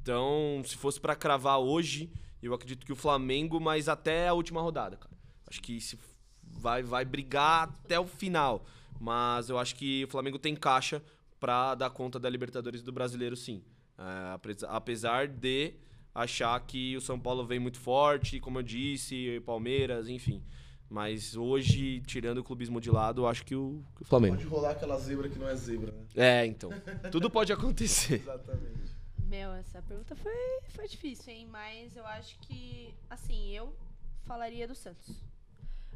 Então, se fosse para cravar hoje, eu acredito que o Flamengo, mas até a última rodada, cara. Acho que se vai, vai brigar até o final. Mas eu acho que o Flamengo tem caixa para dar conta da Libertadores do Brasileiro, sim. É, apesar de achar que o São Paulo vem muito forte, como eu disse, Palmeiras, enfim. Mas hoje, tirando o clubismo de lado, eu acho que o, que o Flamengo. Pode rolar aquela zebra que não é zebra, né? É, então. Tudo pode acontecer. [laughs] Exatamente. Meu, essa pergunta foi, foi difícil, hein? Mas eu acho que, assim, eu falaria do Santos.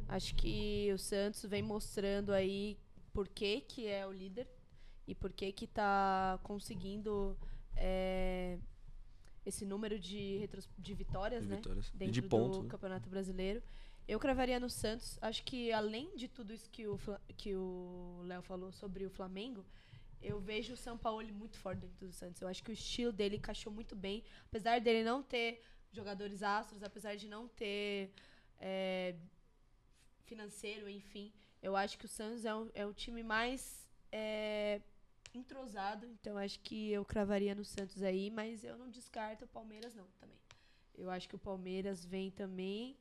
Acho que o Santos vem mostrando aí por que, que é o líder e por que que tá conseguindo é, esse número de, de vitórias, de né? Vitórias. Dentro de pontos, do né? Campeonato Brasileiro. Eu cravaria no Santos. Acho que além de tudo isso que o que o Léo falou sobre o Flamengo, eu vejo o São Paulo muito forte dentro do Santos. Eu acho que o estilo dele encaixou muito bem, apesar dele não ter jogadores astros, apesar de não ter é, financeiro, enfim. Eu acho que o Santos é o, é o time mais é, entrosado, então acho que eu cravaria no Santos aí, mas eu não descarto o Palmeiras não, também. Eu acho que o Palmeiras vem também,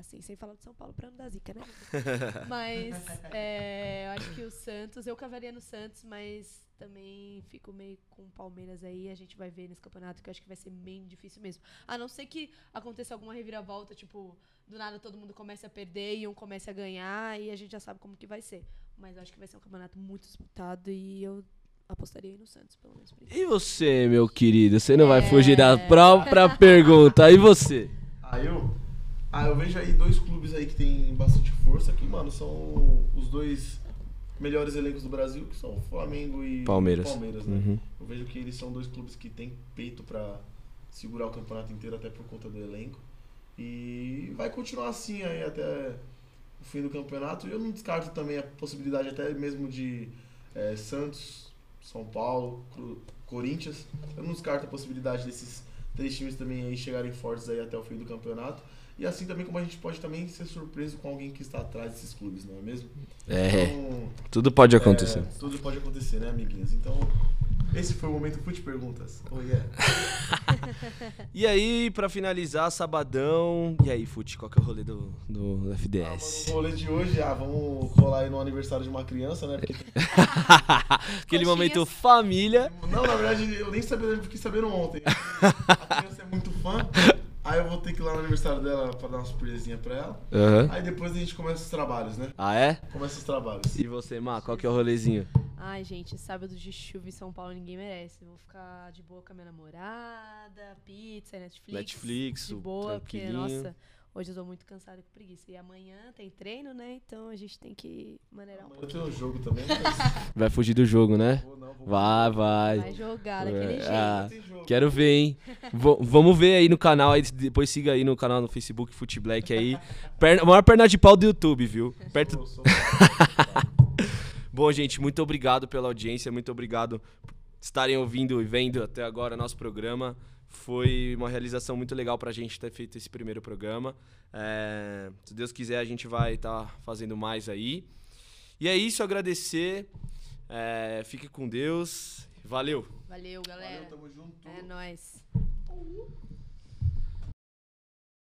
assim, sem falar de São Paulo pra não dar zica, né? [laughs] mas é, eu acho que o Santos, eu cravaria no Santos, mas também fico meio com o Palmeiras aí, a gente vai ver nesse campeonato que eu acho que vai ser bem difícil mesmo. A não ser que aconteça alguma reviravolta, tipo, do nada todo mundo comece a perder e um comece a ganhar e a gente já sabe como que vai ser. Mas eu acho que vai ser um campeonato muito disputado e eu apostaria aí no Santos, pelo menos. por isso. E você, meu querido? Você não vai É. fugir da própria pergunta. E você? Ah, eu? Ah, eu vejo aí dois clubes aí que tem bastante força, que, mano, são os dois melhores elencos do Brasil, que são o Flamengo e Palmeiras. Palmeiras, né? Uhum. Eu vejo que eles são dois clubes que têm peito pra segurar o campeonato inteiro, até por conta do elenco. E vai continuar assim aí até o fim do campeonato. E eu não descarto também a possibilidade até mesmo de eh, Santos, São Paulo, Cru- Corinthians. Eu não descarto a possibilidade desses três times também aí chegarem fortes aí até o fim do campeonato. E assim também como a gente pode também ser surpreso com alguém que está atrás desses clubes, não é mesmo? É, Então, tudo pode acontecer. é, tudo pode acontecer, né, amiguinhos? Então, esse foi o momento Fute Perguntas. Oh, yeah. [laughs] E aí, pra finalizar, sabadão. E aí, Fute, qual que é o rolê do, do Ah, mano, FDS? o rolê de hoje, ah, vamos rolar aí no aniversário de uma criança, né? Porque, [laughs] Aquele Coxinhas. momento família. não, na verdade, eu nem sabia, eu fiquei sabendo ontem. [laughs] A criança é muito fã, aí eu vou ter que ir lá no aniversário dela pra dar uma surpresinha pra ela. Aham. Aí depois a gente começa os trabalhos, né? Ah, é? Começa os trabalhos. E você, Má, qual que é o rolezinho? Ai, gente, sábado de chuva em São Paulo ninguém merece. Vou ficar de boa com a minha namorada, pizza, Netflix. Netflix, de boa, porque, nossa, hoje eu tô muito cansada com preguiça. E amanhã tem treino, né? Então a gente tem que maneirar um Eu pouco. tenho um jogo também, mas [laughs] Vai fugir do jogo, né? vou não, vou Vai, vai. Vai jogar daquele É, jeito. ah. Quero ver, hein? V- vamos ver aí no canal, aí depois siga aí no canal no Facebook Fute Black aí. Perna, maior perna de pau do YouTube, viu? Perto... Sou- sou- [laughs] Bom, gente, muito obrigado pela audiência, muito obrigado por estarem ouvindo e vendo até agora nosso programa. Foi uma realização muito legal pra gente ter feito esse primeiro programa. É, se Deus quiser, a gente vai estar fazendo mais aí. E é isso, agradecer. É, fique com Deus. Valeu! Valeu, galera. Valeu, tamo junto. É nóis.